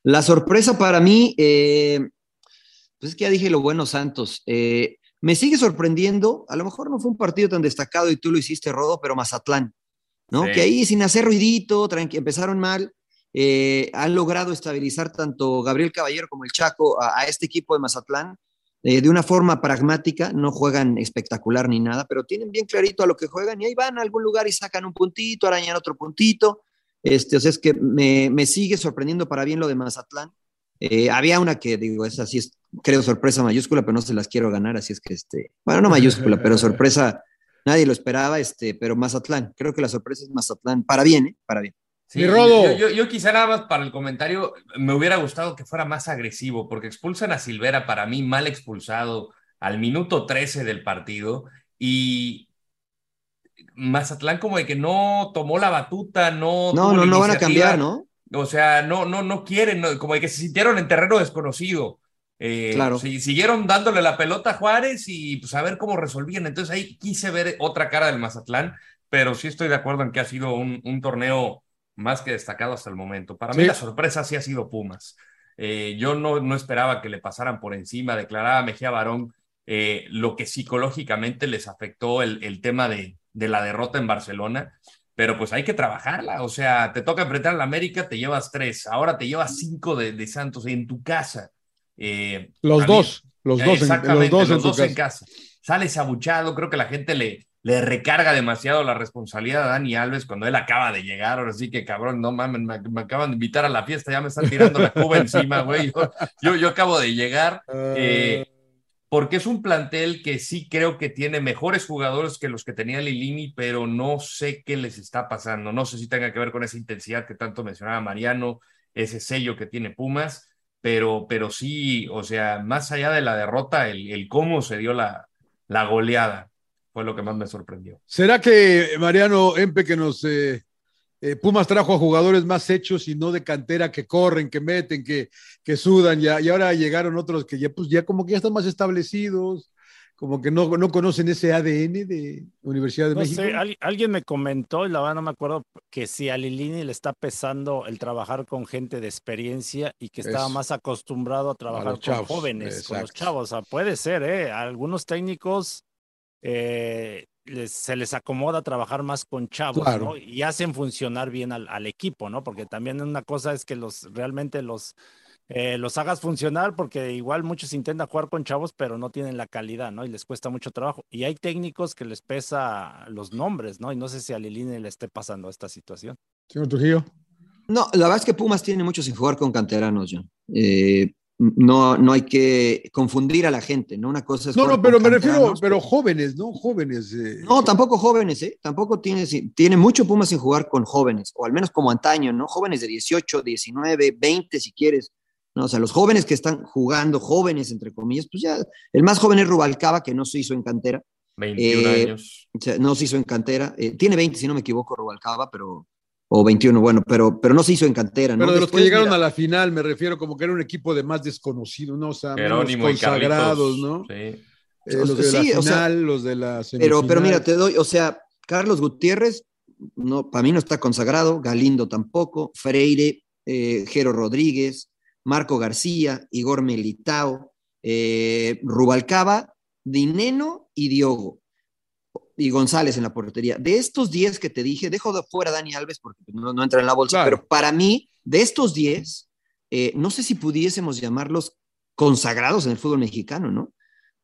La sorpresa para mí, eh, pues es que ya dije lo bueno, Santos. Eh, me sigue sorprendiendo, a lo mejor no fue un partido tan destacado y tú lo hiciste, Rodo, pero Mazatlán, ¿no? Sí. Que ahí sin hacer ruidito, empezaron mal, eh, han logrado estabilizar tanto Gabriel Caballero como el Chaco a, a este equipo de Mazatlán eh, de una forma pragmática, no juegan espectacular ni nada, pero tienen bien clarito a lo que juegan y ahí van a algún lugar y sacan un puntito, arañan otro puntito. Este, o sea, es que me, me sigue sorprendiendo para bien lo de Mazatlán. Eh, había una que, digo, es así, es, creo, sorpresa mayúscula, pero no se las quiero ganar, así es que, este, bueno, no mayúscula, pero sorpresa, nadie lo esperaba, este, pero Mazatlán, creo que la sorpresa es Mazatlán, para bien, ¿eh? Para bien. Sí, Mi Rodo. Yo, yo, yo quizá nada más para el comentario, me hubiera gustado que fuera más agresivo, porque expulsan a Silvera, para mí mal expulsado, al minuto 13 del partido, y Mazatlán como de que no tomó la batuta, no... No, tuvo no, la no van a iniciativa. cambiar, ¿no? O sea, no, no, no quieren, no, como de que se sintieron en terreno desconocido. Eh, Claro. siguieron dándole la pelota a Juárez y pues a ver cómo resolvían. Entonces ahí quise ver otra cara del Mazatlán, pero sí estoy de acuerdo en que ha sido un, un torneo más que destacado hasta el momento. Para mí la sorpresa sí ha sido Pumas. Eh, yo no, no esperaba que le pasaran por encima, declaraba Mejía Barón eh, lo que psicológicamente les afectó el, el tema de, de la derrota en Barcelona, pero pues hay que trabajarla, o sea, te toca enfrentar a la América, te llevas tres, ahora te llevas cinco de, de Santos en tu casa. Eh, Los dos, los dos, en, los Exactamente, dos en los dos casa. en casa. Sales abuchado, creo que la gente le, le recarga demasiado la responsabilidad a Dani Alves cuando él acaba de llegar. Ahora sí que cabrón, no mames, me, me acaban de invitar a la fiesta, ya me están tirando la cuba encima, güey. Yo, yo, yo acabo de llegar. eh, porque es un plantel que sí creo que tiene mejores jugadores que los que tenía Lilini, pero no sé qué les está pasando. No sé si tenga que ver con esa intensidad que tanto mencionaba Mariano, ese sello que tiene Pumas, pero, pero sí, o sea, más allá de la derrota, el, cómo se dio la, la goleada fue lo que más me sorprendió. ¿Será que Mariano Empe que nos eh, eh, Pumas trajo a jugadores más hechos y no de cantera que corren, que meten, que, que sudan ya, y ahora llegaron otros que ya pues ya como que ya están más establecidos, como que no, no conocen ese ADN de Universidad de No México. sé, al- alguien me comentó, y la verdad no me acuerdo, que si a Lilini le está pesando el trabajar con gente de experiencia y que estaba más acostumbrado a trabajar con chavos, jóvenes, con los chavos. O sea, puede ser, ¿eh? Algunos técnicos eh, les- se les acomoda trabajar más con chavos, Claro. ¿no? Y hacen funcionar bien al, al equipo, ¿no? Porque también una cosa es que los realmente los eh, los hagas funcionar porque igual muchos intentan jugar con chavos pero no tienen la calidad, ¿no? Y les cuesta mucho trabajo. Y hay técnicos que les pesa los nombres, ¿no? Y no sé si a Lilini le esté pasando esta situación. Señor Trujillo. No, la verdad es que Pumas tiene mucho sin jugar con canteranos, John. Eh, no, no hay que confundir a la gente, ¿no? Una cosa es. No, no, pero me refiero, pero jóvenes, ¿no? Jóvenes. eh, No, tampoco jóvenes, ¿eh? Tampoco tiene, tiene mucho Pumas sin jugar con jóvenes, o al menos como antaño, ¿no? Jóvenes de 18, 19, 20 si quieres. No, o sea, los jóvenes que están jugando, jóvenes entre comillas, pues ya, el más joven es Rubalcaba, que no se hizo en cantera. 21 Eh, años. O sea, no se hizo en cantera. Eh, tiene 20, si no me equivoco, Rubalcaba, pero, o 21, bueno, pero, pero no se hizo en cantera, ¿no? Pero de los que Después, llegaron mira, a la final, me refiero como que era un equipo de más desconocidos, ¿no? O sea, menos Jerónimo consagrados. ¿no? Sí. Eh, los de Sí, la o sea, final, los de la Pero, pero mira, semifinal. te doy, o sea, Carlos Gutiérrez, no, para mí no está consagrado, Galindo tampoco, Freire, eh, Jero Rodríguez, Marco García, Igor Melitao, eh, Rubalcaba, Dineno y Diogo. Y González en la portería. De estos 10 que te dije, dejo de fuera a Dani Alves porque no, no entra en la bolsa, Claro. pero para mí, de estos 10, eh, no sé si pudiésemos llamarlos consagrados en el fútbol mexicano, ¿no?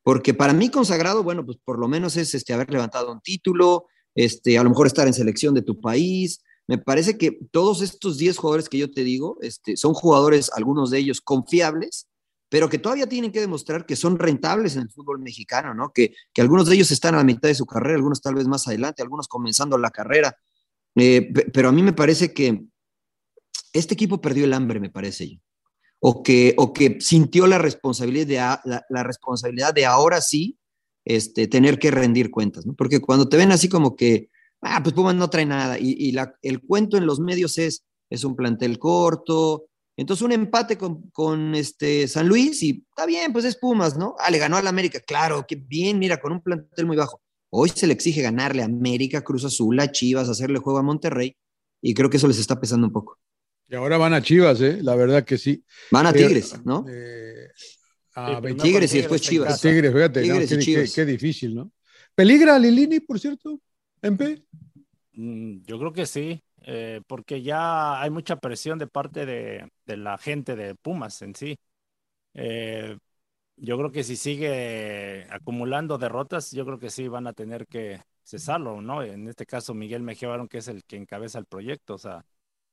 Porque para mí consagrado, bueno, pues por lo menos es este, haber levantado un título, este, a lo mejor estar en selección de tu país. Me parece que todos estos 10 jugadores que yo te digo, este, son jugadores, algunos de ellos confiables, pero que todavía tienen que demostrar que son rentables en el fútbol mexicano, ¿no? Que, que algunos de ellos están a la mitad de su carrera, algunos tal vez más adelante, algunos comenzando la carrera. Eh, pe- pero a mí me parece que este equipo perdió el hambre, me parece yo. O que, o que sintió la responsabilidad de, la, responsabilidad de ahora sí este, tener que rendir cuentas, ¿no? Porque cuando te ven así como que, ah, pues Pumas no trae nada, y, el cuento en los medios es, es un plantel corto, entonces un empate con, con este San Luis y está bien, pues es Pumas, ¿no? Ah, le ganó al América, claro, que bien, mira, con un plantel muy bajo. Hoy se le exige ganarle a América, Cruz Azul, a Chivas, hacerle juego a Monterrey, y creo que eso les está pesando un poco. Y ahora van a Chivas, ¿eh? La verdad que sí. Van a Eh, Tigres, ¿no? eh, a Sí, 20 primero Tigres y después Chivas. Tigres, fíjate, no, Tigres y qué, Chivas. qué- qué difícil, ¿no? ¿Peligra a Lilini, por cierto? ¿MP? Mm, Yo creo que sí, eh, porque ya hay mucha presión de parte de, de la gente de Pumas en sí. Eh, yo creo que si sigue acumulando derrotas, yo creo que sí van a tener que cesarlo, ¿no? En este caso, Miguel Mejía Barón, que es el que encabeza el proyecto, o sea,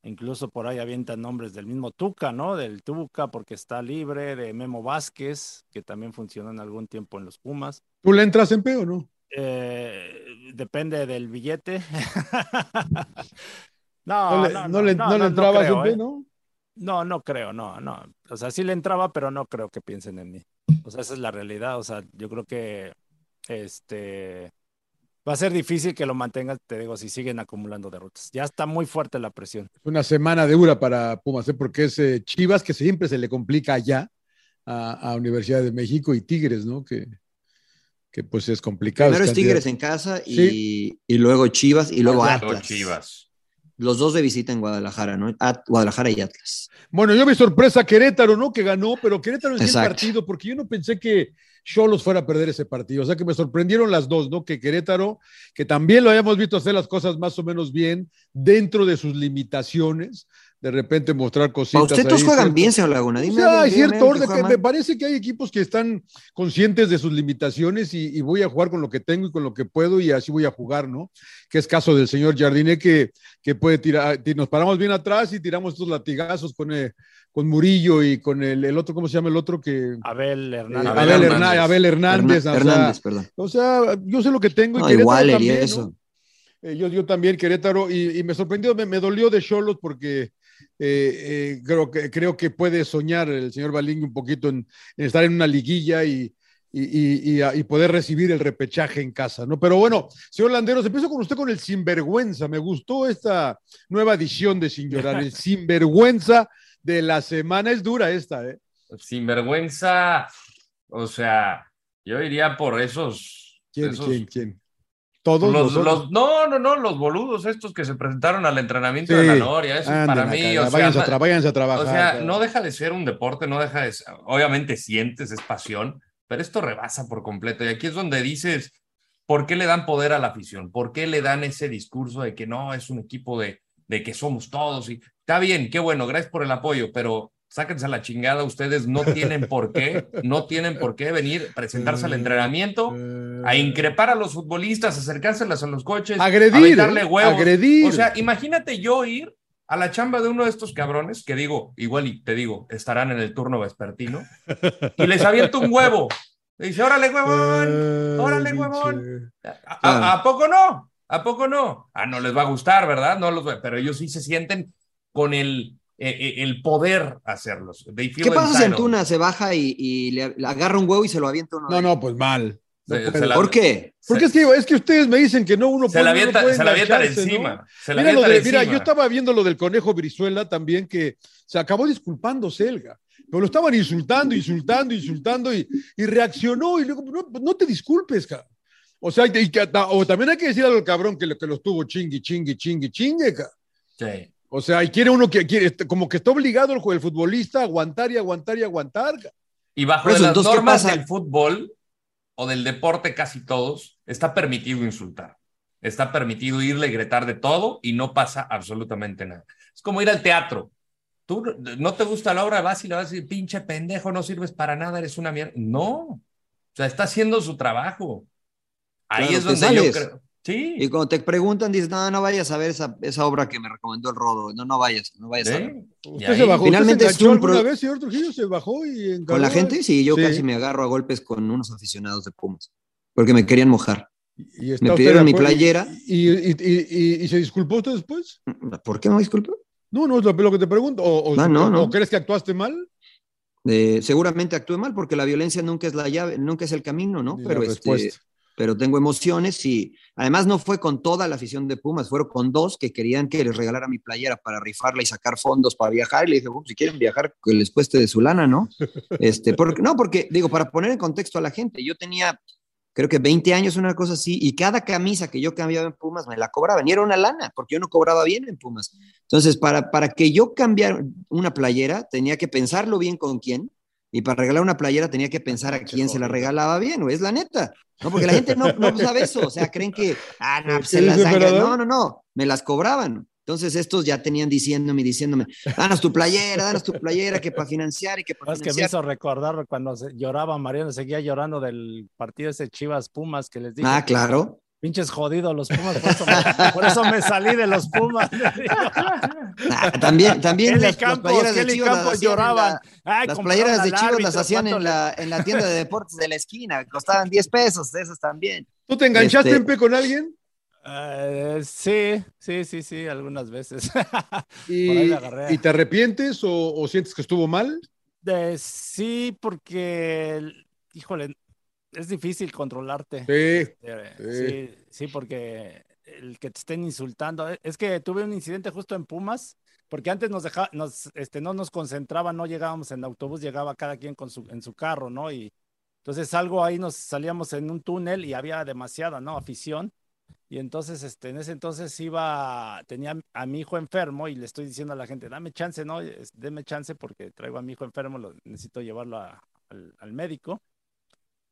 incluso por ahí avientan nombres del mismo Tuca, ¿no? Del Tuca, porque está libre, de Memo Vázquez, que también funcionó en algún tiempo en los Pumas. ¿Tú le entras en P o no? Eh, depende del billete. No, no, le, no, no le, no, no le no, entrabas creo, ¿eh? ¿no? No, no creo, no, no. O sea, sí le entraba, pero no creo que piensen en mí. O sea, esa es la realidad. O sea, yo creo que este va a ser difícil que lo mantengan, te digo, si siguen acumulando derrotas. Ya está muy fuerte la presión. Una semana dura para Pumas, ¿eh? porque es eh, Chivas que siempre se le complica allá a, a Universidad de México y Tigres, ¿no? Que, que pues es complicado. Primero es. Tigres en casa y, y luego Chivas y luego Luego Atlas. Chivas. Los dos de visita en Guadalajara, ¿no? At- Guadalajara y Atlas. Bueno, yo vi sorpresa Querétaro, ¿no? Que ganó, pero Querétaro en sí el partido, porque yo no pensé que Cholos fuera a perder ese partido. O sea que me sorprendieron las dos, ¿no? Que Querétaro, que también lo habíamos visto hacer las cosas más o menos bien dentro de sus limitaciones, de repente mostrar cositas. Para usted todos juegan ¿cierto? bien, señor Laguna. O Dime, sea, hay dígame, cierto ¿que orden, que me parece que hay equipos que están conscientes de sus limitaciones y, y voy a jugar con lo que tengo y con lo que puedo y así voy a jugar, ¿no? Que es caso del señor Jardiné que, que puede tirar, ti- nos paramos bien atrás y tiramos estos latigazos con, eh, con Murillo y con el, el otro, ¿cómo se llama el otro que? Abel Eh, Hernández. Abel, Hernández. Hernández. Abel Hernández, o sea, Hernández, perdón. o sea, yo sé lo que tengo y No, igual, también, y ¿no? eso. Eh, yo, yo también, Querétaro, y, y me sorprendió, me, me dolió de Cholos porque eh, eh, creo, que, creo que puede soñar el señor Balingui un poquito en, en estar en una liguilla y, y, y- poder recibir el repechaje en casa, ¿no? Pero bueno, señor Landeros, empiezo con usted con el sinvergüenza. Me gustó esta nueva edición de Sin Llorar, el sinvergüenza de la semana. Es dura esta, ¿eh? Sinvergüenza, o sea, Yo iría por esos. ¿Quién, esos- quién, quién? Todos Los, los- no, no, no, los boludos estos que se presentaron al entrenamiento Sí. de la Noria. Eso es Anden para a mí. O sea, váyanse a na- tra- váyanse a trabajar, O sea, no deja de ser un deporte, no deja de ser. Obviamente sientes, es pasión, pero esto rebasa por completo. Y aquí es donde dices, ¿por qué le dan poder a la afición? ¿Por qué le dan ese discurso de que no, es un equipo de, de que somos todos? Y está bien, qué bueno, gracias por el apoyo, pero sáquense a la chingada, ustedes no tienen por qué, no tienen por qué venir, presentarse al entrenamiento, a increpar a los futbolistas, acercárselas a los coches, Agredir, darle ¿eh? huevos. Agredir. O sea, imagínate yo ir a la chamba de uno de estos cabrones, que digo, igual y te digo, estarán en el turno vespertino, y les aviento un huevo. Le dice, órale, huevón, órale, huevón. ¿A, a- a poco no? ¿A poco no? Ah, no les va a gustar, ¿verdad? No los pero ellos sí se sienten con el, eh, eh, el poder hacerlos. They feel ¿Qué pasa si. Antuna se baja y, y le, le agarra un huevo y se lo avienta uno? No, no, pues mal. No Se- puede. se la- ¿Por qué? Porque es que, es que ustedes me dicen que no, uno Se la puede- no avienta- se la avientan encima, se la mira, lo de- mira, encima. yo estaba viendo lo del conejo Brizuela también, que se acabó disculpando Selga. Pero lo estaban insultando, insultando, insultando y, y reaccionó y luego, no, no te disculpes, cabrón. O sea, y que- o también hay que decir al cabrón que, lo- que lo estuvo chingui, chingui, chingui, chingue, cabrón. Sí. O sea, y quiere uno que quiere, este, como que está obligado el, el futbolista a aguantar y aguantar y aguantar. Y bajo Por eso, las entonces, ¿qué normas del fútbol o del deporte casi todos, está permitido insultar. Está permitido irle y gritar de todo y no pasa absolutamente nada. Es como ir al teatro. Tú no- te gusta la obra, vas y le vas a decir, pinche pendejo, no sirves para nada, eres una mierda. No. O sea, está haciendo su trabajo. Ahí Claro, es donde yo creo. Sí. Y cuando te preguntan, dices, no, no vayas a ver esa, esa obra que me recomendó el Rodo. No, no vayas, no vayas a ver. ¿Usted se bajó? Finalmente ¿Usted es se enganchó un pro- vez, señor Trujillo? ¿Se bajó y? Con la gente, sí, yo Sí. casi me agarro a golpes con unos aficionados de Pumas, porque me querían mojar. ¿Y me pidieron mi playera. ¿Y, y, y- y- y se disculpó usted después? ¿Por qué no me disculpo? No, no es lo, que te pregunto. ¿O, o- Ah, no, o- no. o crees que actuaste mal? Eh, seguramente actué mal porque la violencia nunca es la llave, nunca es el camino, ¿no? Pero, este. Pero tengo emociones y además no fue con toda la afición de Pumas, fueron con dos que querían que les regalara mi playera para rifarla y sacar fondos para viajar. Y le dije, si quieren viajar, que les cueste de su lana, ¿no? Este, porque, no, porque digo, para poner en contexto a la gente, yo tenía creo que 20 años, una cosa así, y cada camisa que yo cambiaba en Pumas me la cobraban, y era una lana, porque yo no cobraba bien en Pumas. Entonces, para, para que yo cambiara una playera, tenía que pensarlo bien con quién, y para regalar una playera tenía que pensar a quién se la regalaba bien, o es la neta, ¿no? Porque la gente no, no sabe eso, o sea, creen que, ah, no, pues se ¿Sí, las no, no, no, me las cobraban. Entonces estos ya tenían diciéndome, diciéndome, danos tu playera, danos tu playera, que para financiar y que para Es que me financiar. hizo recordar cuando lloraba Mariano, seguía llorando del partido ese Chivas Pumas que les dije. Ah, claro. Pinches jodidos los Pumas, por eso me, por eso me salí de los Pumas. Ah, también, también Kelly las, las Campos, playeras de Kelly Chivas las en lloraban. la- Ay, las playeras de Chivas las hacían ¿cuánto en la, en la tienda de deportes de la esquina, costaban 10 pesos, esas también. ¿Tú te enganchaste, Este- Empe, con alguien? Eh, sí, sí, sí, sí, algunas veces. ¿Y, te arrepientes o, o sientes que estuvo mal? De- sí, porque, híjole, es difícil controlarte. Sí, Eh, sí. sí, sí, porque el que te estén insultando. eh, Es que tuve un incidente justo en Pumas, porque antes nos deja, nos, este, no nos concentraban, no llegábamos en autobús, llegaba cada quien con su, en su carro, ¿no? Y entonces algo ahí nos salíamos en un túnel y había demasiada, ¿no? Afición. Y entonces, este, en ese entonces iba, tenía a mi hijo enfermo y le estoy diciendo a la gente, dame chance, ¿no? Deme chance porque traigo a mi hijo enfermo, lo, necesito llevarlo a- al, al médico.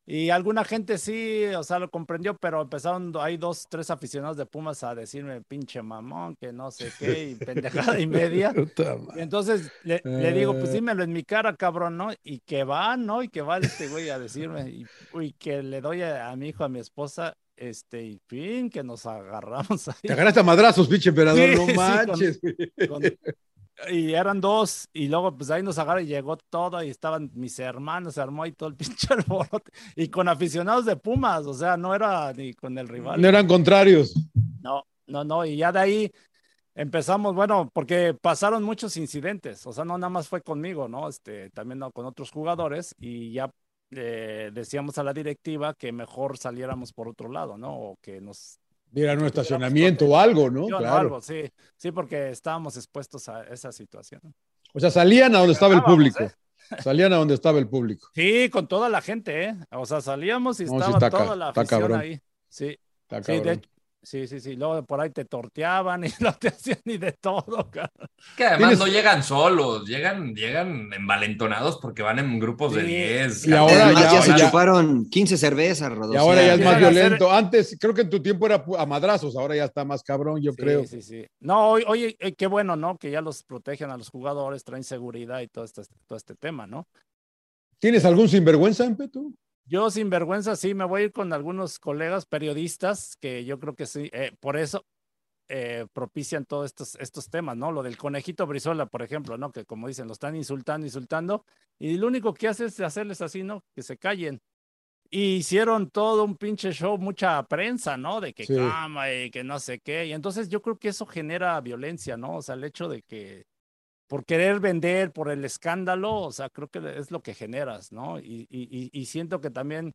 Y alguna gente sí, o sea, lo comprendió, pero empezaron hay dos, tres aficionados de Pumas a decirme pinche mamón, que no sé qué, y pendejada y media. Y entonces le, le digo, pues Eh. dímelo en mi cara, cabrón, ¿no? Y que va, ¿no? Y que va este güey a decirme, y, y que le doy a, a mi hijo, a mi esposa, este, y fin, que nos agarramos ahí. Te agarraste a madrazos, pinche emperador, Sí, no sí, con- manches. con- y eran dos, y luego pues ahí nos agarra y llegó todo, y estaban mis hermanos, se armó ahí todo el pinche alborote, y con aficionados de Pumas, o sea, no era ni con el rival. No eran contrarios. No, no, no, y ya de ahí empezamos, bueno, porque pasaron muchos incidentes, o sea, no nada más fue conmigo, ¿no? Este, también no, con otros jugadores, y ya eh, decíamos a la directiva que mejor saliéramos por otro lado, ¿no? O que nos Dieran un estacionamiento o algo, ¿no? Claro. algo, sí, sí, porque estábamos expuestos a esa situación. O sea, salían a donde estaba el público. ¿eh? Salían a donde estaba el público. Sí, con toda la gente, ¿eh? O sea, salíamos y No, sí estaba está toda la afición ahí. Sí. Está Sí, de sí, sí, sí. Luego por ahí te torteaban y no te hacían ni de todo, cabrón. Que además Tienes- no llegan solos, llegan, llegan envalentonados porque van en grupos de Sí. 10. Y ahora Además, ya- ya, se ya- chuparon 15 cervezas. Y ahora ya es más violento. Antes, creo que en tu tiempo era a madrazos, ahora ya está más cabrón, yo Sí, creo. sí, sí. No, oye, oye, eh, qué bueno, ¿no? Que ya los protegen a los jugadores, traen seguridad y todo este, todo este tema, ¿no? ¿Tienes algún sinvergüenza, Empe, tú? Yo sin vergüenza sí me voy a ir con algunos colegas periodistas que yo creo que sí, eh, por eso eh, propician todos estos, estos temas, ¿no? Lo del conejito Brizola, por ejemplo, ¿no? Que como dicen, lo están insultando, insultando, y lo único que hace es hacerles así, ¿no? Que se callen. Y hicieron todo un pinche show, mucha prensa, ¿no? De que Sí. cama y que no sé qué. Y entonces yo creo que eso genera violencia, ¿no? O sea, el hecho de que por querer vender, por el escándalo, o sea, creo que es lo que generas, ¿no? Y, y, y- siento que también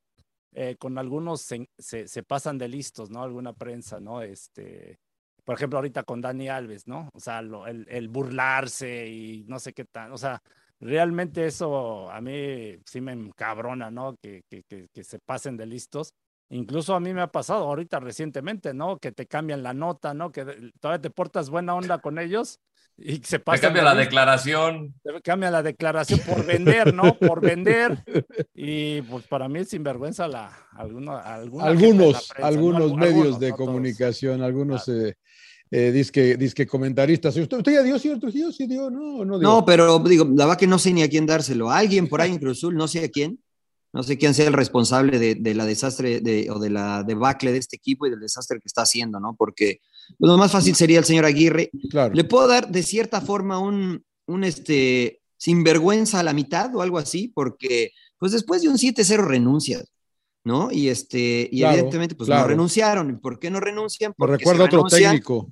eh, con algunos se, se, se pasan de listos, ¿no? Alguna prensa, ¿no? Este, por ejemplo, ahorita con Dani Alves, ¿no? O sea, lo- el, el burlarse y no sé qué tal, o sea, realmente eso a mí sí me encabrona, ¿no? Que, que, que, que se pasen de listos. Incluso a mí me ha pasado ahorita recientemente, ¿no? Que te cambian la nota, ¿no? Que todavía te portas buena onda con ellos y se Me pasan. cambia la declaración. Cambia la declaración por vender, ¿no? Por vender. Y pues para mí es sinvergüenza la, alguno, alguna gente de la algunos, prensa, ¿no? algunos Algu- medios algunos, de no todos. comunicación, algunos eh, eh, disque, disque comentaristas. ¿Usted, ¿Usted ya dio, señor Trujillo? Sí dio, no, no dio. No, pero digo, la verdad que no sé ni a quién dárselo. A alguien por ahí en Cruz Azul, no sé a quién. No sé quién sea el responsable de, de la desastre de, o de la debacle de este equipo y del desastre que está haciendo, ¿no? Porque lo más fácil sería el señor Aguirre. Claro. Le puedo dar de cierta forma un, un este, sinvergüenza a la mitad o algo así, porque pues después de un 7-0 renuncias, ¿no? Y este, y Claro, evidentemente pues claro. no renunciaron. ¿Y ¿Por qué no renuncian? Me Porque recuerda otro renuncian- técnico.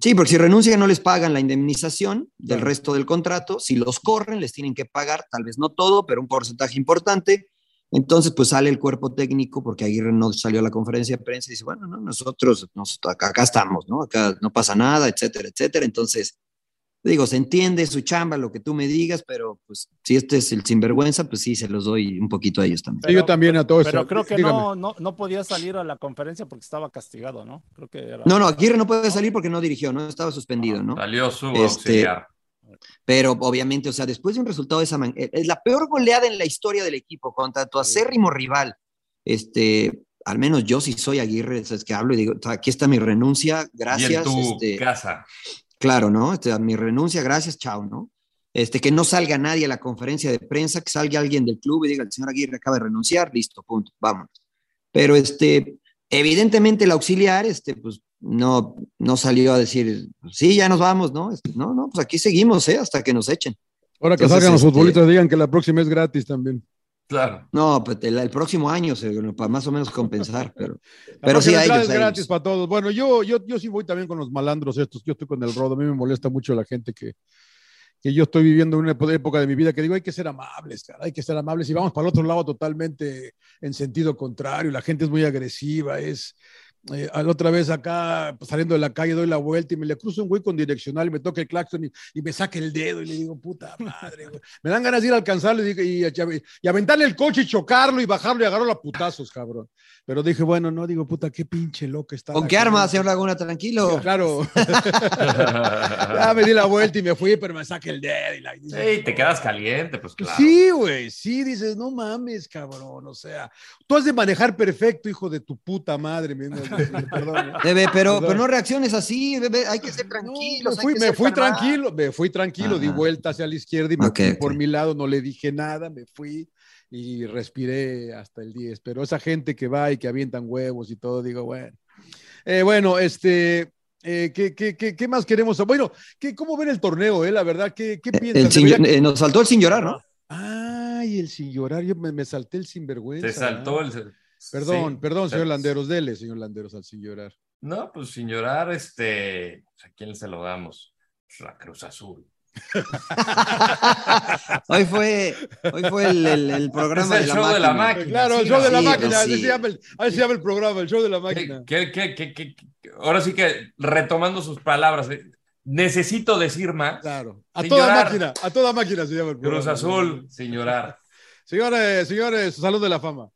Sí, porque si renuncian no les pagan la indemnización del resto del contrato. Si los corren, les tienen que pagar, tal vez no todo, pero un porcentaje importante. Entonces, pues sale el cuerpo técnico, porque Aguirre no salió a la conferencia de prensa y dice, bueno, no, nosotros nos- acá, acá estamos, ¿no? Acá no pasa nada, etcétera, etcétera. Entonces, digo, se entiende su chamba, lo que tú me digas, pero pues si este es el sinvergüenza, pues sí, se los doy un poquito a ellos también. Sí, yo también a todo Pero eso. creo que no, no, no podía salir a la conferencia porque estaba castigado, ¿no? Creo que era. No, no, Aguirre no puede salir porque no dirigió, ¿no? Estaba suspendido, ¿no? Salió su Este, auxiliar. Pero obviamente, o sea, después de un resultado de esa manera, es la peor goleada en la historia del equipo contra tu acérrimo rival. Este, al menos yo sí soy Aguirre, es que hablo y digo, aquí está mi renuncia, y en gracias. tu este, casa. claro, ¿no? Este, mi renuncia, gracias, chao, ¿no? Este, que no salga nadie a la conferencia de prensa, que salga alguien del club y diga, el señor Aguirre acaba de renunciar, listo, punto, vámonos. Pero este, evidentemente el auxiliar, este, pues no, no salió a decir, sí, ya nos vamos, ¿no? Este, no, no, pues aquí seguimos, ¿eh? Hasta que nos echen. Ahora que Entonces, salgan los este- futbolistas, digan que la próxima es gratis también. Claro. No, pues el, el próximo año, se- para más o menos compensar, pero, La pero sí a ellos, es gratis para todos. Bueno, yo, yo, yo sí voy también con los malandros estos. Yo estoy con el rodo. A mí me molesta mucho la gente que, que yo estoy viviendo una época de mi vida que digo, hay que ser amables, cara, hay que ser amables. Y vamos para el otro lado totalmente en sentido contrario. La gente es muy agresiva, es... eh, a la otra vez acá pues, saliendo de la calle doy la vuelta y me le cruzo un güey con direccional y me toca el claxon y, y me saca el dedo y le digo, puta madre, güey. Me dan ganas de ir a alcanzarlo y, y, y- y aventarle el coche y chocarlo y bajarlo y agarrarlo a putazos, cabrón. Pero dije, bueno, no, digo, puta, qué pinche loco está. ¿Con qué arma, gente. señor Laguna? Tranquilo. Claro. ya me di la vuelta y me fui, pero me saqué el dedo. Y la, y Sí, te quedas caliente, pues claro. Sí, güey, sí, dices, no mames, cabrón, o sea, tú has de manejar perfecto, hijo de tu puta madre, me- perdón. Debe, pero, Perdón. pero no reacciones así, bebé, hay que ser tranquilos. fui, me fui tranquilo, me fui tranquilo, di vuelta hacia la izquierda y me fui por mi lado, no le dije nada, me fui y respiré hasta el 10. Pero esa gente que va y que avientan huevos y todo, digo, bueno. Eh, bueno, este, eh, ¿qué, qué, qué, qué más queremos? Bueno, ¿qué, ¿cómo ven el torneo, eh? La verdad, ¿qué, qué sin- eh, nos faltó el sin llorar, ¿no? Ay, el sin llorar, yo me, me salté el sinvergüenza. Te saltó el. Perdón, sí. perdón, señor Sí. Landeros, dele, señor Landeros, al sin llorar. No, pues sin llorar, este. ¿A quién se lo damos? Pues, La Cruz Azul. Hoy fue, hoy fue el, el- el programa Es el de la show de la máquina. Claro, el sí, show de la sí, máquina, sí. así, se llama así se llama el programa, el show de la ¿Qué, máquina. qué- qué- qué- qué- qué- ahora sí que retomando sus palabras, eh, necesito decir más. Claro. A Sin toda llorar. máquina, a toda máquina se llama el Cruz programa. Azul, sin llorar. Señores, señores, salud de la fama.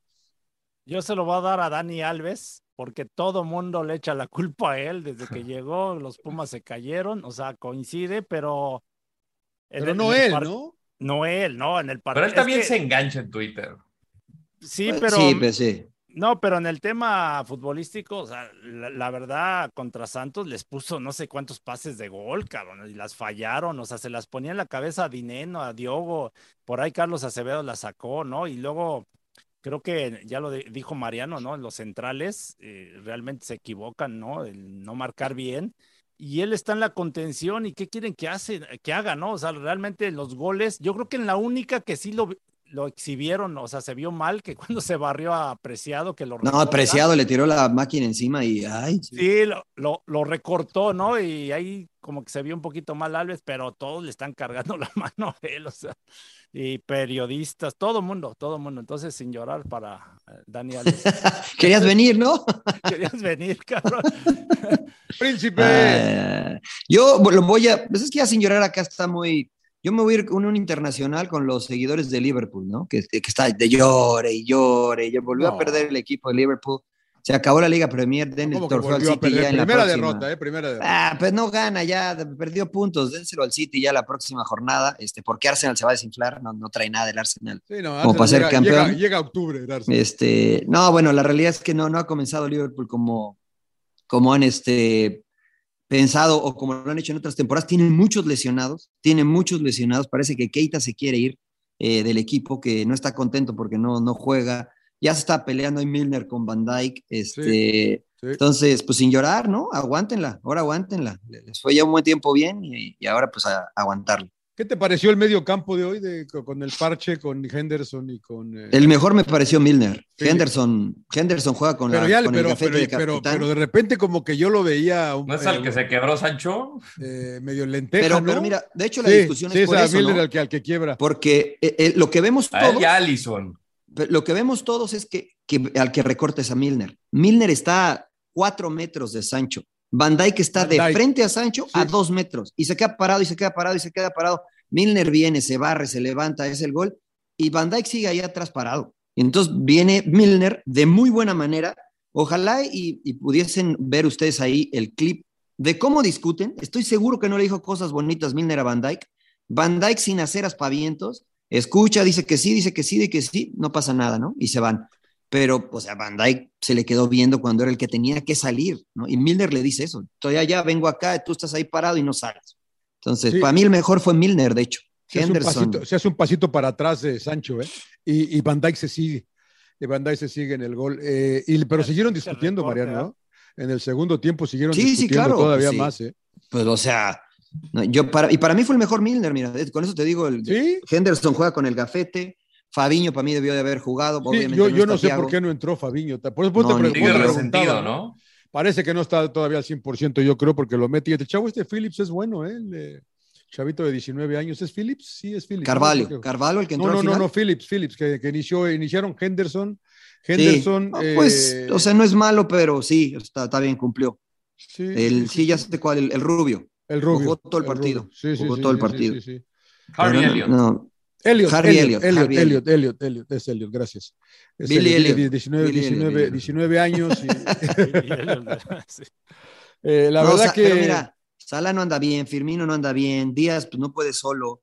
Yo se lo voy a dar a Dani Alves porque todo mundo le echa la culpa a él desde que llegó, los Pumas se cayeron, o sea, coincide, pero... Pero el- no en el él, ¿no? No él, no, en el Pero partido. él también se engancha en Twitter. Sí, Pues pero... Sí, pues sí. No, pero en el tema futbolístico, o sea, la, la verdad, contra Santos les puso no sé cuántos pases de gol, cabrón, y las fallaron, o sea, se las ponía en la cabeza a Dineno, a Diogo, por ahí Carlos Acevedo la sacó, ¿no? Y luego, creo que ya lo de- dijo Mariano, ¿no? Los centrales eh, realmente se equivocan, ¿no? El no marcar bien. Y él está en la contención, ¿y qué quieren que, hace, que haga, no? O sea, realmente los goles, yo creo que en la única que sí lo, lo exhibieron, o sea, se vio mal, que cuando se barrió a Preciado, que lo No, recorta. apreciado le tiró la máquina encima y ay. Sí, lo, lo, lo recortó, ¿no? Y ahí como que se vio un poquito mal Alves, pero todos le están cargando la mano a él, o sea, y periodistas, todo mundo, todo mundo. Entonces, sin llorar para eh, Dani Alves. Querías venir, ¿no? Querías venir, cabrón. Príncipe. Ah, yo lo voy a. Pues es que ya sin llorar acá está muy. Yo me voy a ir con un internacional con los seguidores de Liverpool, ¿no? Que, que está de llore y llore. y volvió No. a perder el equipo de Liverpool. Se acabó la Liga Premier, den el ¿Cómo que trofeo al City ya en la Primera próxima. derrota, ¿eh? Primera derrota. Ah, pues no gana ya, perdió puntos, dénselo al City ya la próxima jornada, este, porque Arsenal se va a desinflar, no, no trae nada del Arsenal. Sí, no, como para ser llega, campeón. Llega, llega octubre, el Arsenal. Este, no, bueno, la realidad es que no, no ha comenzado Liverpool como, como han este, pensado o como lo han hecho en otras temporadas. Tienen muchos lesionados, tienen muchos lesionados. Parece que Keita se quiere ir eh, del equipo, que no está contento porque no, no juega. Ya se está peleando ahí Milner con Van Dyke. Este, sí. Entonces, pues sin llorar, ¿no? Aguántenla, ahora aguántenla. Les fue ya un buen tiempo bien y, y ahora pues a, aguantarlo. ¿Qué te pareció el medio campo de hoy de, con el parche, con Henderson y con... eh, El mejor me pareció Milner. Sí. Henderson, Henderson juega con, pero, la, ya, con pero, el pero, de pero, capitán. pero de repente como que yo lo veía un, ¿No es al que se quebró Sancho? eh, medio lenteja, Pero, ¿no? pero mira, de hecho la Sí, discusión sí, es por a eso, Milner ¿no? al, que, al que quiebra. Porque eh, eh, lo que vemos A todos, y Allison. lo que vemos todos es que, que al que recortes a Milner. Milner está a cuatro metros de Sancho. Van Dijk está Van de frente a Sancho a dos metros y se queda parado y se queda parado y se queda parado. Milner viene, se barre, se levanta, es el gol y Van Dijk sigue ahí atrás parado. Entonces viene Milner de muy buena manera. Ojalá y, y pudiesen ver ustedes ahí el clip de cómo discuten. Estoy seguro que no le dijo cosas bonitas Milner a Van Dijk. Van Dijk sin hacer aspavientos, escucha, dice que sí, dice que sí, de que sí, no pasa nada, ¿no? Y se van. Pero, o sea, Van Dijk se le quedó viendo cuando era el que tenía que salir, ¿no? Y Milner le dice eso, todavía ya vengo acá, tú estás ahí parado y no sales. Entonces, Sí. para mí el mejor fue Milner, de hecho. Se hace, un Henderson. pasito, se hace un pasito para atrás de Sancho, ¿eh? Y, y Van Dijk se sigue. Y Van Dijk se sigue en el gol. Eh, y, pero siguieron discutiendo, Mariano, ¿no? En el segundo tiempo siguieron Sí, sí, discutiendo claro, todavía sí. más, ¿eh? Pues, o sea, yo para, y para mí fue el mejor Milner, mira, con eso te digo, el, Sí, Henderson juega con el gafete, Fabiño para mí debió de haber jugado, sí, obviamente yo, yo no sé por qué no entró Fabiño. Por eso No, te, preguntaba, resentido, ¿no? Parece que no está todavía al 100%, yo creo, porque lo mete. Y el chavo este Phillips es bueno, ¿eh? El, eh, chavito de 19 años. ¿Es Phillips? Sí, es Phillips. Carvalho, que- Carvalho el que entró No, no, al no, final. no, Phillips, Phillips, que, que inició, iniciaron Henderson. Sí. Henderson. No, pues, eh, o sea, no es malo, pero sí, está, está bien, cumplió. sí, El, sí, ya sé cuál, el, el rubio. el rubio. jugó todo el partido, rubio. Sí, sí, jugó sí, todo el sí, partido. sí, sí, sí. Harvey no- Elliott. no, Elliot, Harvey Elliot, Elliot, Harvey Elliot, Elliot, Elliot, es Elliot, gracias. Es Billy Elliot, Elliot. 19, Billy 19, Elliot. 19 años. y- eh, la no, verdad que. Pero mira, Sala no anda bien, Firmino no anda bien, Díaz pues no puede solo,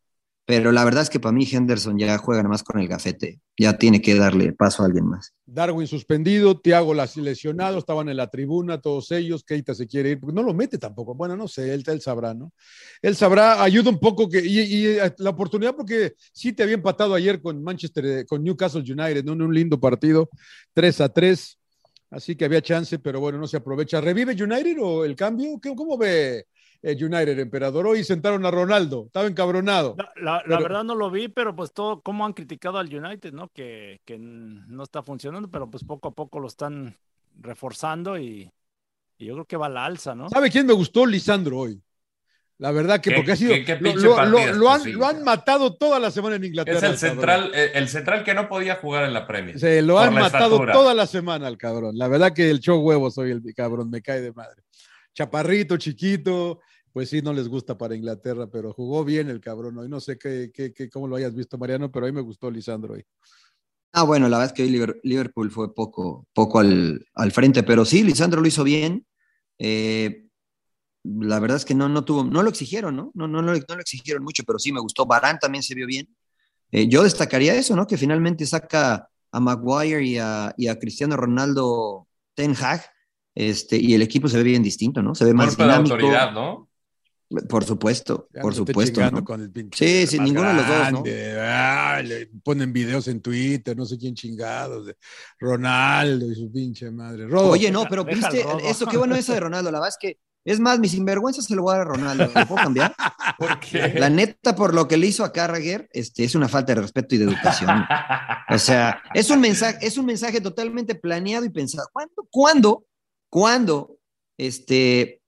pero la verdad es que para mí Henderson ya juega nada más con el gafete, ya tiene que darle paso a alguien más. Darwin suspendido, Thiago las- lesionado, estaban en la tribuna, todos ellos, Keita se quiere ir, porque no lo mete tampoco. Bueno, no sé, él, él sabrá, ¿no? Él sabrá, ayuda un poco que, y, y, eh, la oportunidad, porque sí te había empatado ayer con Manchester, eh, con Newcastle United. En un lindo partido, 3 a 3, así que había chance, pero bueno, no se aprovecha. ¿Revive United o el cambio? ¿Qué- ¿Cómo ve United, emperador? Hoy sentaron a Ronaldo, estaba encabronado. La, la- la Pero- verdad no lo vi, pero pues todo, cómo han criticado al United, ¿no? Que, no está funcionando, pero pues poco a poco lo están reforzando y, y yo creo que va a la alza, ¿no? ¿Sabe quién me gustó? Lisandro hoy. La verdad que ¿Qué- porque ha sido. qué- qué lo, lo- lo- han, lo han matado toda la semana en Inglaterra. Es el central, eh, el central que no podía jugar en la Premier. Se lo han matado estatura. toda la semana al cabrón. La verdad que el show huevo soy el cabrón, me cae de madre. Chaparrito, chiquito, pues sí, no les gusta para Inglaterra, pero jugó bien el cabrón hoy. No sé qué, qué, cómo lo hayas visto, Mariano, pero a mí me gustó Lisandro hoy. Ah, bueno, la verdad es que hoy Liverpool fue poco, poco al, al frente, pero sí, Lisandro lo hizo bien. Eh, la verdad es que no, no tuvo, no lo exigieron, ¿no? No, no, no, no lo exigieron mucho, pero sí me gustó. Barán también se vio bien. Eh, yo destacaría eso, ¿no? Que finalmente saca a Maguire y a, y a Cristiano Ronaldo Ten Hag, este, y el equipo se ve bien distinto, ¿no? Se ve más dinámico. autoridad, ¿no? Por supuesto, Ya por supuesto. chingando ¿no? con el pinche Sí, sí, ninguno de los dos, ¿no? Ah, le ponen videos en Twitter, no sé quién chingados, de Ronaldo y su pinche madre. Rodo. Oye, no, pero Deja viste, eso, qué bueno eso de Ronaldo, la verdad es que, es más, mi sinvergüenza se lo voy a dar a Ronaldo, ¿lo puedo cambiar? Porque La neta, por lo que le hizo a Carragher, este, es una falta de respeto y de educación. O sea, es un mensaje, es un mensaje totalmente planeado y pensado. ¿Cuándo, cuándo, cuándo, este,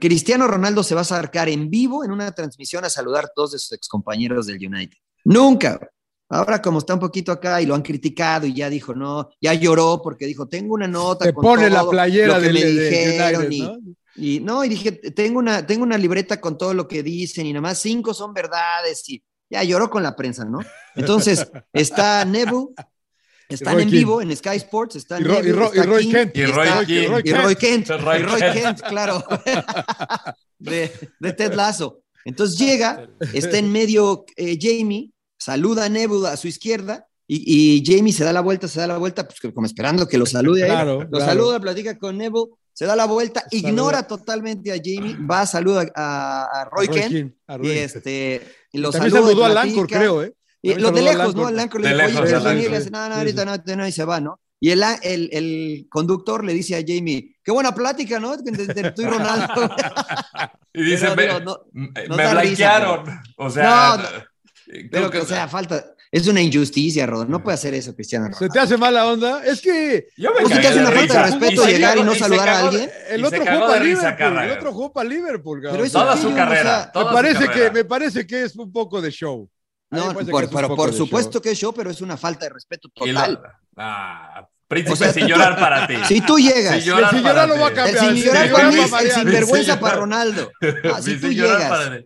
Cristiano Ronaldo se va a acercar en vivo en una transmisión a saludar a todos de sus excompañeros del United? Nunca. Ahora, como está un poquito acá y lo han criticado y ya dijo, no, ya lloró porque dijo, tengo una nota. Te con pone la playera lo que del, me del dijeron United, y- ¿no? y no, y dije, tengo una, tengo una libreta con todo lo que dicen y nada más cinco son verdades y ya lloró con la prensa, ¿no? Entonces, está Neville, están Roy en vivo en Sky Sports, está Y Ro- y Ro- está y Roy Keane, Kent. Y está- Roy y Roy Kent, Roy y Roy Kent. Kent, claro, de, de Ted Lasso. Entonces llega, está en medio eh, Jamie, saluda a Neville a su izquierda y, y Jamie se da la vuelta, se da la vuelta, pues como esperando que lo salude a él. Claro, Lo claro. saluda, platica con Neville, se da la vuelta, Saluda. ignora totalmente a Jamie, va, saluda a, a Roy, A Roy Kent a Roy y este y Y lo También saluda saludó al platica. Lancor, creo, ¿eh? Y También lo de lejos, ¿no? Lancor De le dijo, oye, lejos, ¿quieres al venir? Lancor. Le dice, no, no, Sí, ahorita sí. no, ahorita no, y se va, ¿no? Y el, el, el conductor le dice a Jamie, qué buena plática, ¿no? De, de tú y Ronaldo. Y dice, Pero, me, digo, no- me nos me da risa, blanquearon. O sea, No, Pero que- o sea, falta, es una injusticia, Rodolfo, no puede hacer eso, Cristiano ¿Se te hace mala onda? Es que yo me Pues sí cagué te hace una falta de respeto Y se llegar y no se saludar a alguien. el otro se jugó cagó para de risa, Liverpool, el otro jugó para Liverpool, cabrón. Pero eso Toda su carrera. me parece que me parece que es un poco de show. No, por, por supuesto show. que es show, pero es una falta de respeto total. ah, príncipe O sea, sin llorar para ti. Si tú llegas, Sin llorar lo va a el cambiar. sin llorar para mí el sinvergüenza para. Ronaldo. Ah, si tú llegas,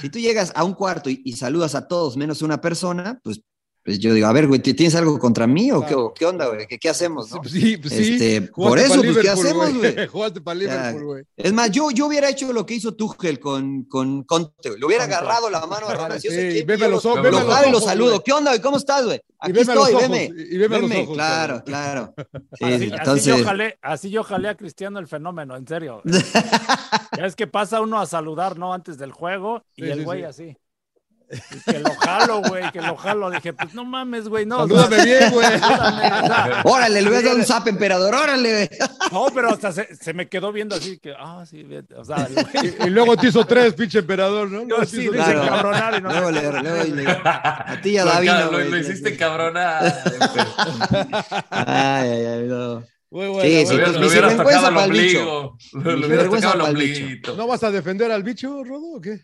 si tú llegas a un cuarto y, y saludas a todos menos a una persona, pues, pues yo digo, a ver, güey, ¿tienes algo contra mí o qué, Claro. qué onda, güey? ¿Qué, qué hacemos, no? Sí, pues sí. Este, por eso, pues, ¿qué hacemos, güey? Jugaste para. Liverpool, güey. Es más, yo, yo hubiera hecho lo que hizo Tuchel con, con Conte, güey. Le hubiera Conte. agarrado la mano a sé Sí, quién, veme los lo- ojos, lo veme y lo ojos, saludo. güey. ¿Qué onda, güey? ¿Cómo estás, güey? Y Aquí veme los estoy, ojos, veme. y veme a los Veme, ojos, Claro, claro. Sí, Así, sí, así entonces, yo jalé, así yo jalé a Cristiano el fenómeno, en serio. ya es que pasa uno a saludar, ¿no? Antes del juego y Sí, el güey sí. así. Que lo jalo, güey, que lo jalo. Dije, pues no mames, güey, no. o sea, Salúdame bien, güey. órale, le voy a dar un zap, emperador, órale, güey. no, pero hasta se, se me quedó viendo así que, ah, sí, bien, o sea, el Y, y luego te hizo tres, pinche emperador, ¿no? yo Luego sí, tres. hice Claro. cabronar y no Luego qué. luego le- a ti y a Lo, David. lo- lo hiciste cabronar. Ay, ay, ay, no. Muy buena, Sí, sí, sinvergüenza tocado al pa'l bicho. Lo hubieras tocado bicho. ombliguito. ¿No vas a defender al bicho, Rodo, o qué?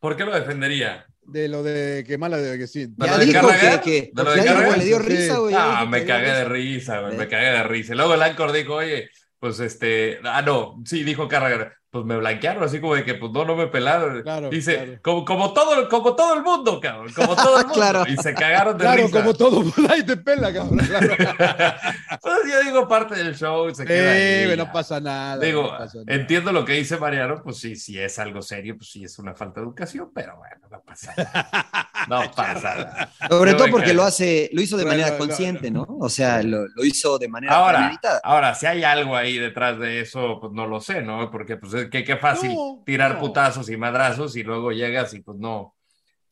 ¿Por qué lo defendería? De lo de que mala de que sí. ¿De Ya lo de dijo que, que ¿De lo de ya dijo, Carragher? le dio risa, güey. Ah, me cagué de risa. güey, me cagué de risa. Luego el Anchor dijo, oye, pues este, ah, no, sí, dijo Carragher, pues me blanquearon, así como de que, pues no, no me pelaron. Claro, Dice, claro. Como, como, todo, como todo el mundo, cabrón, como todo el mundo. Claro. Y se cagaron de Claro, risa. como todo, ahí te pela, cabrón. Claro. Entonces yo digo parte del show y se queda ahí, Eh, no pasa nada. Digo, no pasa nada. entiendo lo que dice Mariano, pues sí, si es algo serio, pues sí es una falta de educación, pero bueno, no pasa nada. No pasa nada. Sobre Yo todo porque lo hace, lo hizo de Bueno, manera no, consciente, ¿no? O sea, lo, lo hizo de manera Ahora, ahora, si hay algo ahí detrás de eso, pues no lo sé, ¿no? Porque pues es que qué fácil No, tirar no. putazos y madrazos y luego llegas y pues no,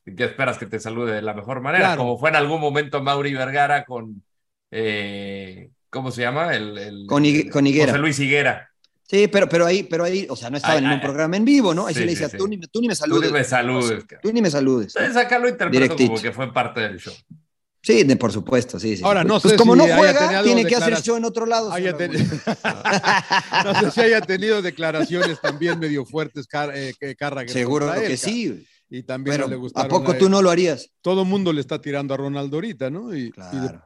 ¿qué esperas que te salude de la mejor manera? Claro. Como fue en algún momento Mauri Vergara con, eh, ¿cómo se llama? El, el- Con con Higuera. José Luis Higuera. Sí, pero, pero ahí, pero ahí, o sea, no estaba Ay, en un ay, programa en vivo, ¿no? Ahí sí, sí, le decía, sí. tú, ni, me- tú ni me Tú saludes. ni me saludes. Tú ni me saludes. Entonces acá lo interpreto Directito. como que fue parte del show. Sí, de, por supuesto, sí, sí. Ahora, no pues sé como si no juega, tiene que hacer show en otro lado. Ten- no sé si haya tenido declaraciones también medio fuertes Car eh, Carragher Seguro que sí. Y también Pero, no le ¿a gustaron poco él. tú no lo harías? Todo el mundo le está tirando a Ronaldo ahorita, ¿no? Y, y de- Claro.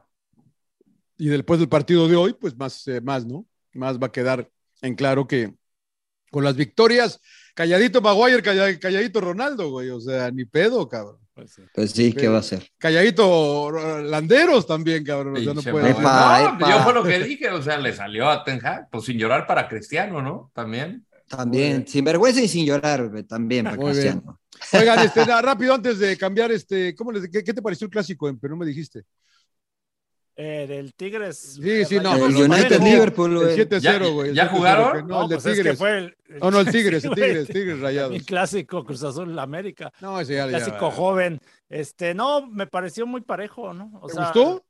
y después del partido de hoy, pues más, eh, más, ¿no? Más va a quedar en claro que con las victorias calladito Maguire, calla- calladito Ronaldo, güey. O sea, ni pedo, cabrón. Pues sí. Pues sí, ¿qué va a hacer? Calladito eh, Landeros también, cabrón. O sea, no puede. Epa, No, epa. yo fue lo que dije, o sea, le salió a Ten Hag, pues sin llorar para Cristiano, ¿no? También. También, sin vergüenza y sin llorar, güey, también para Muy bien. Cristiano. Oigan, este, rápido, antes de cambiar, este, ¿cómo les, qué, qué te pareció el clásico en Perú? Me dijiste. Eh, del Tigres. Sí, sí, no. El United no, Liverpool, El güey. 7-0, güey. el ¿Ya 7-0, jugaron? que No, el de pues es que Tigres. fue el, No, no, el Tigres, Sí, el. Tigres, Tigres rayados. Mi clásico Cruz Azul América. No, ese ya, ya- Clásico joven. Este, no, me pareció muy parejo, ¿no? O ¿Te sea, gustó?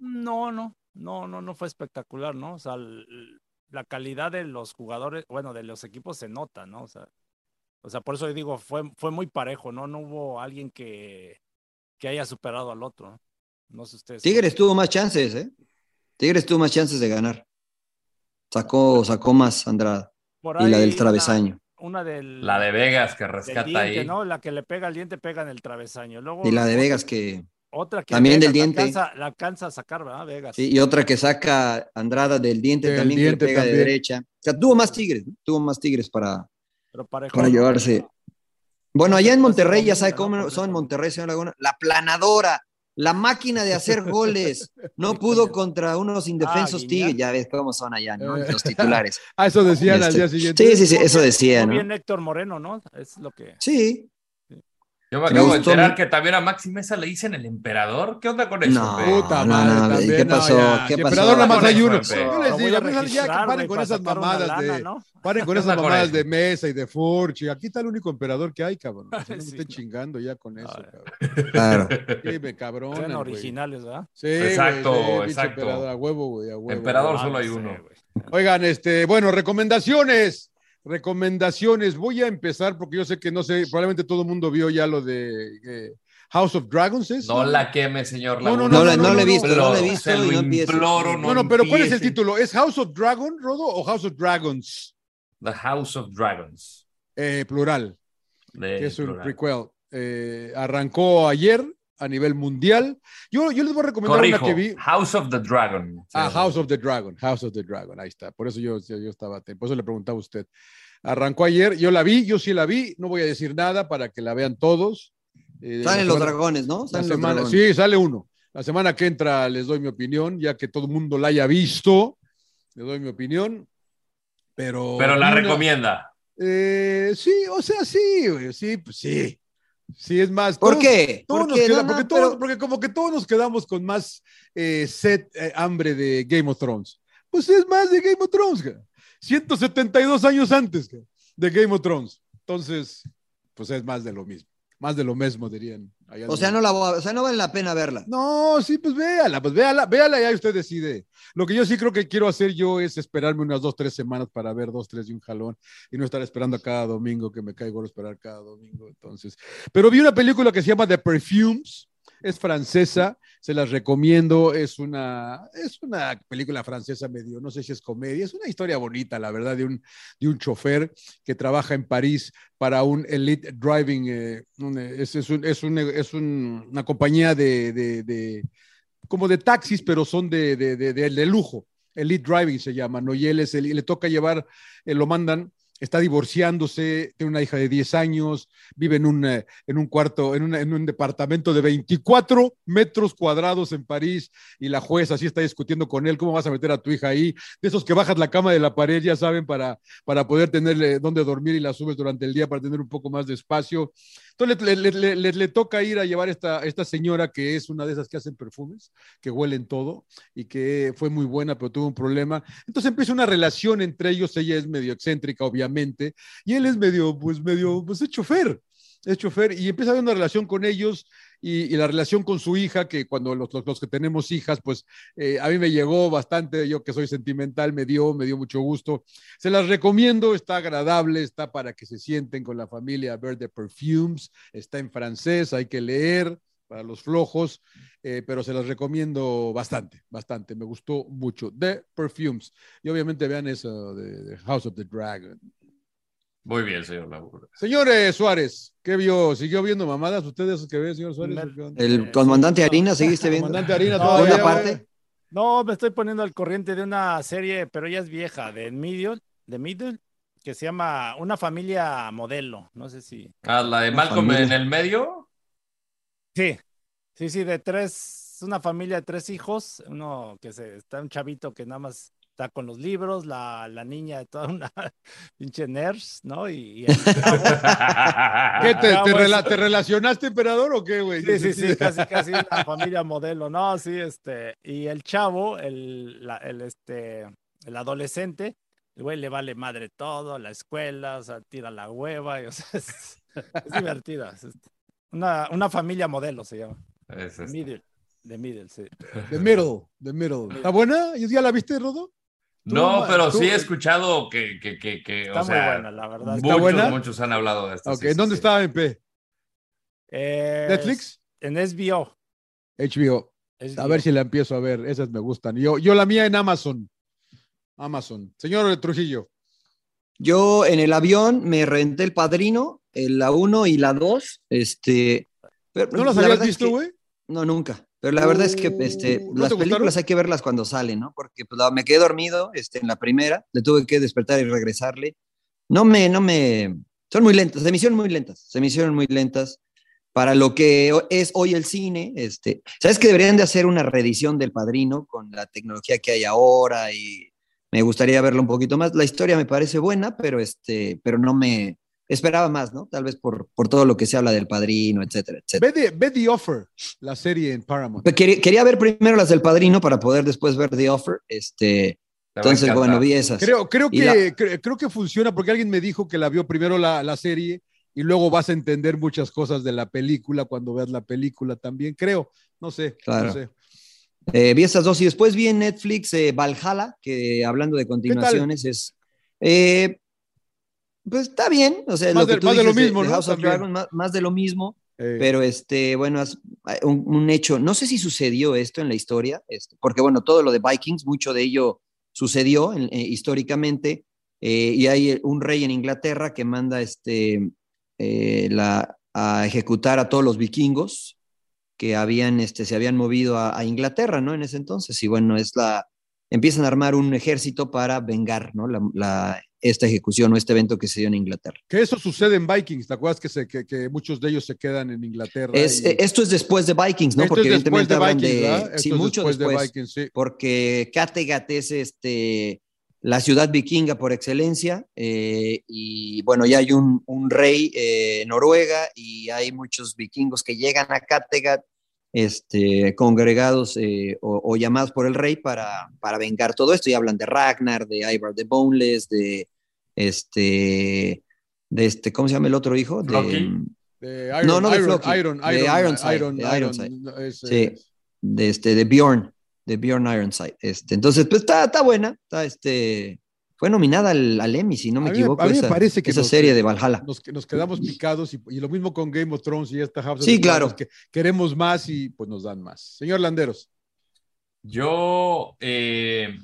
No, no, no, no, no fue espectacular, ¿no? O sea, la calidad de los jugadores, bueno, de los equipos se nota, ¿no? O sea, o sea, por eso yo digo, fue, fue muy parejo, ¿no? No hubo alguien que, que haya superado al otro, ¿no? No sé ustedes. Tigres tuvo más chances, ¿eh? Tigres tuvo más chances de ganar. Sacó, sacó más Andrada. Y la del travesaño. Una del, La de Vegas que rescata diente, ahí. ¿no? La que le pega al diente pega en el travesaño. Luego, Y la de Vegas que. Otra que también Vegas del diente. La alcanza, la alcanza a sacar, ¿verdad? Vegas. sí, y otra que saca Andrada del diente Del también, diente que le pega también. de derecha. O sea, tuvo más Tigres, ¿no? tuvo más Tigres para, Pero parejo, para llevarse. Bueno, allá en Monterrey, ya sabe cómo son. Monterrey, señor Laguna. La planadora, la máquina de hacer goles. No pudo contra unos indefensos Guiñac. Tigres. Ya ves cómo son allá, ¿no? Eh. Los titulares. Ah, eso decían al Este, día siguiente. Sí, sí, sí, eso decía, Muy ¿no? bien Héctor Moreno, ¿no? Es lo que... Sí. Yo me Me acabo de enterar mi- que también a Maxi Mesa le dicen el emperador. ¿Qué onda con eso? No. Puta No, madre, no, también, ¿qué no, pasó? ya. ¿Qué El pasó? emperador nada más hay uno. Yo les digo, a ya que paren con esas mamadas lana, de. ¿no? Paren con ¿Qué esas mamadas de mesa y de Furch. Aquí está el único emperador que hay, cabrón. O sea, no me estén no. chingando ya con eso, cabrón. Claro. Sí, me cabrón. Sean originales, ¿verdad? Sí, Exacto, exacto. emperador, a huevo, güey, a huevo. Emperador Ah, solo no hay uno. Oigan, este, bueno, recomendaciones. Recomendaciones. Voy a empezar porque yo sé que no sé, probablemente todo el mundo vio ya lo de eh, House of Dragons. ¿es? No la queme, señor No, no. No, no no, le he no, visto, Lo- no le he visto se lo y no imploro, No, no, pero ¿cuál es el título? ¿Es House of Dragon, Rodo, o House of Dragons? The House of Dragons. Eh, plural, De que es un plural. prequel. Eh, arrancó ayer a nivel mundial. Yo, yo les voy a recomendar Corrijo, una que vi. House of the Dragon. Ah, Sí, House of the Dragon, House of the Dragon, ahí está. Por eso yo, yo yo estaba, por eso le preguntaba a usted. Arrancó ayer, yo la vi, yo sí la vi, no voy a decir nada para que la vean todos. Eh, Salen los semana- dragones, ¿no? la Salen los semana- dragones. sí, sale uno. La semana que entra les doy mi opinión, ya que todo el mundo la haya visto. Les doy mi opinión. Pero. Pero la una- recomienda. Eh, sí, o sea, sí, sí, pues sí. Sí, es más. ¿Por todos- qué? todos ¿Por nos qué? queda- No, no, porque, todos- pero- porque como que todos nos quedamos con más eh, sed, eh, hambre de Game of Thrones. Pues es más de Game of Thrones, cara. 172 años antes cara, de Game of Thrones. Entonces, pues es más de lo mismo. Más de lo mismo, dirían. O sea, no la o sea, no vale la pena verla. no, sí, pues véala, pues véala, véala y ahí usted decide. Lo que yo sí creo que quiero hacer yo es esperarme unas dos, tres semanas para ver dos, tres de un jalón y no estar esperando a cada domingo que me caigo a esperar cada domingo. Entonces, pero vi una película que se llama The Perfumes, es francesa, se las recomiendo, es una, es una película francesa medio, no sé si es comedia, es una historia bonita, la verdad, de un, de un chofer que trabaja en París para un Elite Driving, eh, eh, es, es un- es un- es un- una compañía de, de- como de taxis, pero son de- de lujo. Elite Driving se llama, ¿no? Y él es el- y le toca llevar, eh, lo mandan, está divorciándose, tiene una hija de 10 años, vive en un, eh, en un cuarto, en, en un departamento de 24 metros cuadrados en París, y la jueza así está discutiendo con él, ¿cómo vas a meter a tu hija ahí? De esos que bajas la cama de la pared, ya saben, para, para poder tenerle dónde dormir y la subes durante el día para tener un poco más de espacio. Entonces le, toca ir a llevar esta, esta señora que es una de esas que hacen perfumes, que huelen todo y que fue muy buena, pero tuvo un problema. Entonces empieza una relación entre ellos. Ella es medio excéntrica, obviamente, y él es medio, pues medio, pues es chofer. Es chofer y empieza a haber una relación con ellos y, la relación con su hija, que cuando los, los- que tenemos hijas, pues eh, a mí me llegó bastante, yo que soy sentimental, me dio, me dio mucho gusto. Se las recomiendo, está agradable, está para que se sienten con la familia Verde Perfumes, está en francés, hay que leer para los flojos, eh, pero se las recomiendo bastante, bastante, me gustó mucho. The Perfumes. Y obviamente vean eso de House of the Dragon. Muy bien, señor Laguna. Señores Suárez, ¿qué vio? ¿Siguió viendo mamadas ustedes que ven, señor Suárez? El comandante Harina, ¿seguiste viendo? Comandante Harina No, todavía. Parte. No, me estoy poniendo al corriente de una serie, pero ya es vieja, de Middle, de Middle, que se llama Una familia modelo. No sé si. Ah, la de Malcolm en el medio. Sí, sí, sí, de tres, una familia de tres hijos, uno que se está un chavito que nada más está con los libros, la, la niña de toda una pinche nurse, ¿no? Y, y el ¿Qué, te, te, rela ¿Te, relacionaste, emperador, o qué, güey? Sí, sí, sí, casi, casi una familia modelo, ¿no? Sí, este, y el chavo, el, la, el, este, el adolescente, el güey le vale madre todo, la escuela, o sea, tira la hueva, y, o sea, es, es divertida. Es, una, una, familia modelo se llama. Es este. Middle. The Middle, sí. The Middle, The Middle. ¿Está buena? ¿Ya la viste, Rodo? No, pero sí he escuchado que, que, que, que está o sea, muy buena, la verdad. Muchos, buena? muchos han hablado de esta. Ok, sí, ¿dónde sí, estaba en P? Eh, ¿Netflix? En HBO. HBO. HBO. A ver si la empiezo a ver, esas me gustan. Yo, yo la mía en Amazon. Amazon. Señor Trujillo. Yo en el avión me renté el padrino, la 1 y la 2. Este, pero, ¿No las habías visto, güey? Es que, no, nunca. Pero la verdad es que este, Uh, ¿no las películas gustaron? hay que verlas cuando salen, ¿no? Porque pues, me quedé dormido este, en la primera, le tuve que despertar y regresarle. No me, no me, son muy lentas, se me hicieron muy lentas, se me hicieron muy lentas para lo que es hoy el cine. Este, ¿Sabes que deberían de hacer una reedición del Padrino con la tecnología que hay ahora y me gustaría verlo un poquito más? La historia me parece buena, pero, este, pero no me, esperaba más, ¿no? Tal vez por, por todo lo que se habla del padrino, etcétera, etcétera. Ve, The, ve The Offer, la serie en Paramount. Quería, quería, ver primero las del padrino para poder después ver The Offer. Este, entonces, bueno, vi esas. Creo, creo, que, la... creo, creo, que funciona porque alguien me dijo que la vio primero la, la, serie y luego vas a entender muchas cosas de la película cuando veas la película también, creo. No sé, claro. no sé. Eh, vi esas dos y después vi en Netflix eh, Valhalla, que hablando de continuaciones es... Eh, pues está bien, o sea, más lo que de, tú más dices de lo mismo, de, de ¿no? House of Dragon, más, más, de lo mismo, eh. pero este, bueno, es un, un, hecho, no sé si sucedió esto en la historia, este, porque bueno, todo lo de Vikings, mucho de ello sucedió en, eh, históricamente, eh, y hay un rey en Inglaterra que manda este, la, a ejecutar a todos los vikingos que habían, este, se habían movido a, a Inglaterra, ¿no? En ese entonces, y bueno, es la, empiezan a armar un ejército para vengar, ¿no? La, la, esta ejecución o este evento que se dio en Inglaterra. Que eso sucede en Vikings, ¿te acuerdas que, se, que, que muchos de ellos se quedan en Inglaterra? Es, y... Esto es después de Vikings, ¿no? Esto Porque es después evidentemente de Vikings, de... Sí, mucho después, después. de Vikings, sí. Porque Kattegat es este, la ciudad vikinga por excelencia eh, y bueno, ya hay un, un rey eh, Noruega y hay muchos vikingos que llegan a Kattegat este, congregados eh, o, o, llamados por el rey para, para vengar todo esto y hablan de Ragnar, de Ivar the Boneless, de este, de este, ¿cómo se llama el otro hijo? De, de Iron, no, no de Iron, Floki, Iron, de Iron, Ironside, Iron, de Iron, Ironside. es, sí, es- de este, de Bjorn, de Bjorn Ironside. Este, entonces, pues está, está buena, está este, fue nominada al, al Emmy, si no me A mí, equivoco, a mí me esa, parece que esa nos- serie de Valhalla. Nos, que nos quedamos picados y, y lo mismo con Game of Thrones y esta House Sí, the claro. Que queremos más y pues nos dan más. Señor Landeros. Yo eh,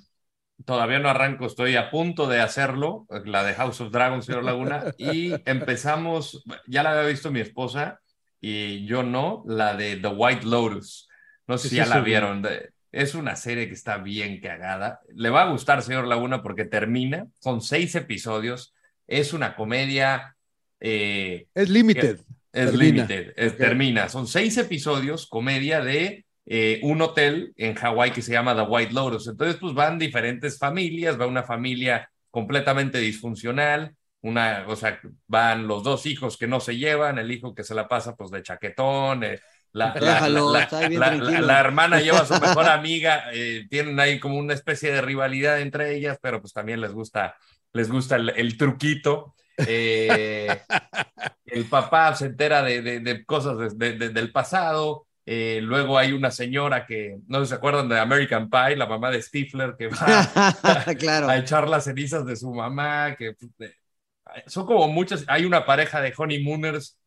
todavía no arranco, estoy a punto de hacerlo, la de House of Dragons, señor Laguna, y empezamos, ya la había visto mi esposa y yo no, la de The White Lotus. No sé ¿Qué si es ya eso, la vieron. de- Es una serie que está bien cagada. Le va a gustar, señor Laguna, porque termina, son seis episodios, es una comedia. eh, Es limited. es Termina. limited, es- Ok. termina. Son seis episodios, comedia de eh, un hotel en Hawái que se llama The White Lotus. Entonces, pues van diferentes familias, va una familia completamente disfuncional, una, o sea, van los dos hijos que no se llevan, el hijo que se la pasa pues de chaquetón, eh, la, la- Déjalo, la- está bien la- tranquilo. la- la hermana lleva a su mejor amiga, eh, tienen ahí como una especie de rivalidad entre ellas, pero pues también les gusta, les gusta el, el truquito. Eh, el papá se entera de, de- de cosas de- de- de- del pasado. eh, luego hay una señora que, no se acuerdan de American Pie, la mamá de Stifler, que va claro. a echar las cenizas de su mamá, que son como muchas, hay una pareja de honeymooners,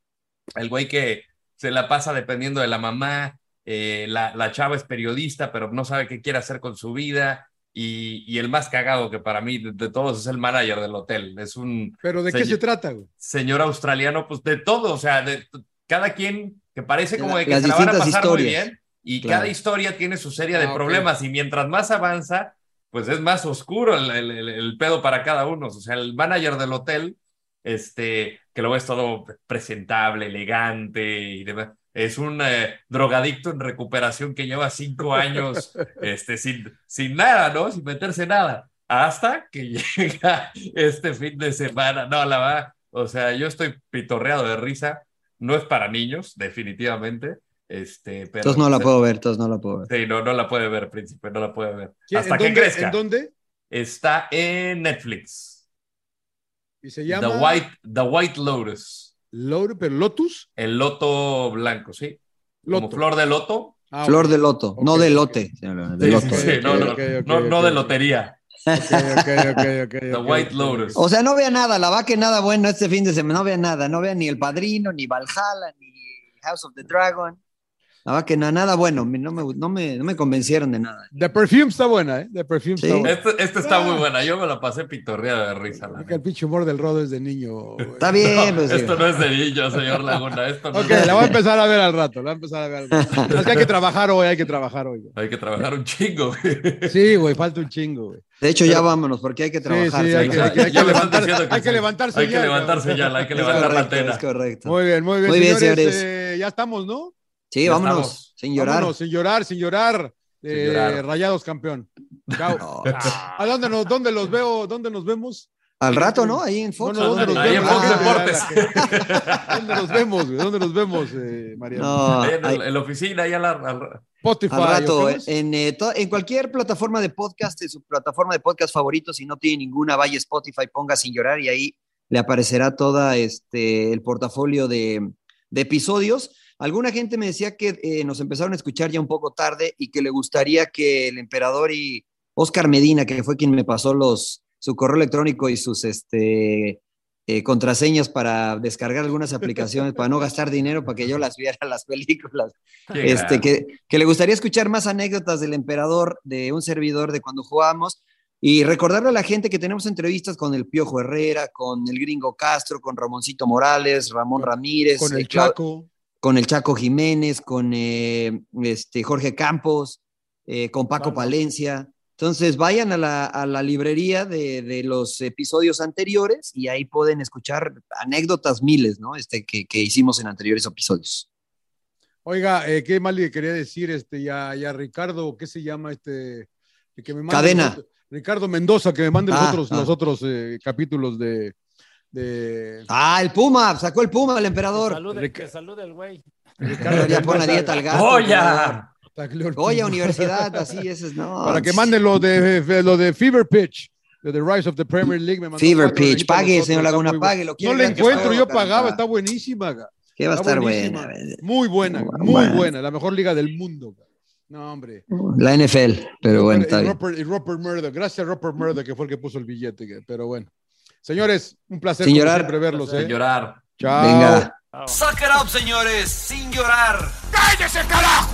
el güey que se la pasa dependiendo de la mamá, eh, la, la chava es periodista, pero no sabe qué quiere hacer con su vida, y, y el más cagado que para mí de, de todos es el manager del hotel, es un Pero ¿de qué señor- se trata, güey? señor australiano, pues de todo, o sea, de cada quien que parece como de que Las se la van a pasar muy bien y Claro. cada historia tiene su serie de Ah, problemas y mientras más avanza, pues es más oscuro el, el- el- el pedo para cada uno. O sea, el manager del hotel, este, que lo ves todo presentable, elegante y demás. Es un eh, drogadicto en recuperación que lleva cinco años este, sin, sin nada, ¿no? Sin meterse nada. Hasta que llega este fin de semana. No, la va. O sea, yo estoy pitorreado de risa. No es para niños, definitivamente. Este, pero Entonces no la puedo ver, entonces no la puedo ver. Sí, no, no la puede ver, príncipe, no la puede ver. ¿Quién- Hasta en que dónde- crezca. ¿En dónde? Está en Netflix. Y se The llama White, The White Lotus. Pero Lotus. El loto blanco, sí. Como flor de loto. Ah, Flor de loto, no de lote. de loto. sí, no, de lotería. Ok, ok, ok, ok, The White. Lotus. O sea, no vea nada, la va que nada bueno este fin de semana, no vea nada, no vea ni El Padrino, ni Valhalla, ni House of the Dragon. La va que nada, nada bueno, no me, no me, no me convencieron de nada. The Perfume está buena, ¿eh? The Perfume Sí. está buena. Este, este está muy buena. Yo me la pasé pitorreada de risa. la Que el pinche humor del rodo es de niño. güey. Está bien, pues, Esto no es de niño, señor Laguna. Esto no Ok, es de la voy a empezar a ver al rato, la voy a empezar a ver al rato. Es que hay que trabajar hoy, hay que trabajar hoy. güey. Hay que trabajar un chingo. Sí, güey, falta un chingo, güey. De hecho, ya vámonos, porque hay que Sí, trabajar. sí, hay que, hay que- hay que Ya hay que sí. levantarse Hay que ya, levantarse hay que levantar la antena. es correcto. Muy bien, muy bien, Muy bien, señores. señores. eh, ya estamos, ¿no? Sí, Ya vámonos, estamos. sin llorar. Vámonos, sin llorar, sin llorar. Eh, llorar. Rayados campeón. Chao. No. ¿A dónde nos, dónde los veo? ¿Dónde nos vemos? Al rato, ¿no? Ahí en Fox. No, no, ¿dónde nos Ahí en vemos? Fox Ah, Deportes. ¿Dónde nos vemos? ¿Dónde nos vemos, eh, Mariano? No, Ahí en, ahí- el- en la oficina, ya la, al- Spotify. al rato, ¿o qué eh, en, eh, to- en cualquier plataforma de podcast, en su plataforma de podcast favorito, si no tiene ninguna, vaya Spotify, ponga sin llorar y ahí le aparecerá toda este el portafolio de, de episodios. Alguna gente me decía que eh, nos empezaron a escuchar ya un poco tarde y que le gustaría que el emperador y Oscar Medina, que fue quien me pasó los su correo electrónico y sus este eh, contraseñas para descargar algunas aplicaciones para no gastar dinero para que yo las viera las películas Qué este, que, que le gustaría escuchar más anécdotas del emperador, de un servidor, de cuando jugábamos, y recordarle a la gente que tenemos entrevistas con el Piojo Herrera, con el Gringo Castro, con Ramoncito Morales, Ramón Ramírez, Con eh, el Clau- Chaco. Con el Chaco Jiménez, con eh, este, Jorge Campos, eh, con Paco. Palencia. Entonces vayan a la, a la librería de, de los episodios anteriores y ahí pueden escuchar anécdotas miles, ¿no? Este, que, que hicimos en anteriores episodios. Oiga, eh, ¿qué más le quería decir este, ya, ya Ricardo? ¿Qué se llama este? que me mande Cadena. los Ricardo Mendoza, que me mande Ah, los otros, ah. los otros eh, capítulos de. De Ah, el Puma, sacó el Puma, el Que emperador. que salude el güey. Ricardo Ya pon la dieta al gato. ¡Joya! Taglioni. Oye, universidad, así, es, no. Para que manden lo de, lo de Fever Pitch, de The Rise of the Premier League. Me mandó Fever Pitch, pague, señor Laguna, pague, lo No que encuentro, yo pagaba, está buenísima. Que va a estar buena. Muy buena, muy buena, la mejor liga del mundo. No, hombre. La NFL, pero bueno, y está bien. Rupert, y Rupert Murdoch. Gracias a Rupert Murdoch, que fue el que puso el billete. Pero bueno. Señores, un placer Sin llorar. siempre verlos. Sin ¿eh? llorar. Chao. Venga. Suck it up, señores, sin llorar. ¡Cállese, carajo!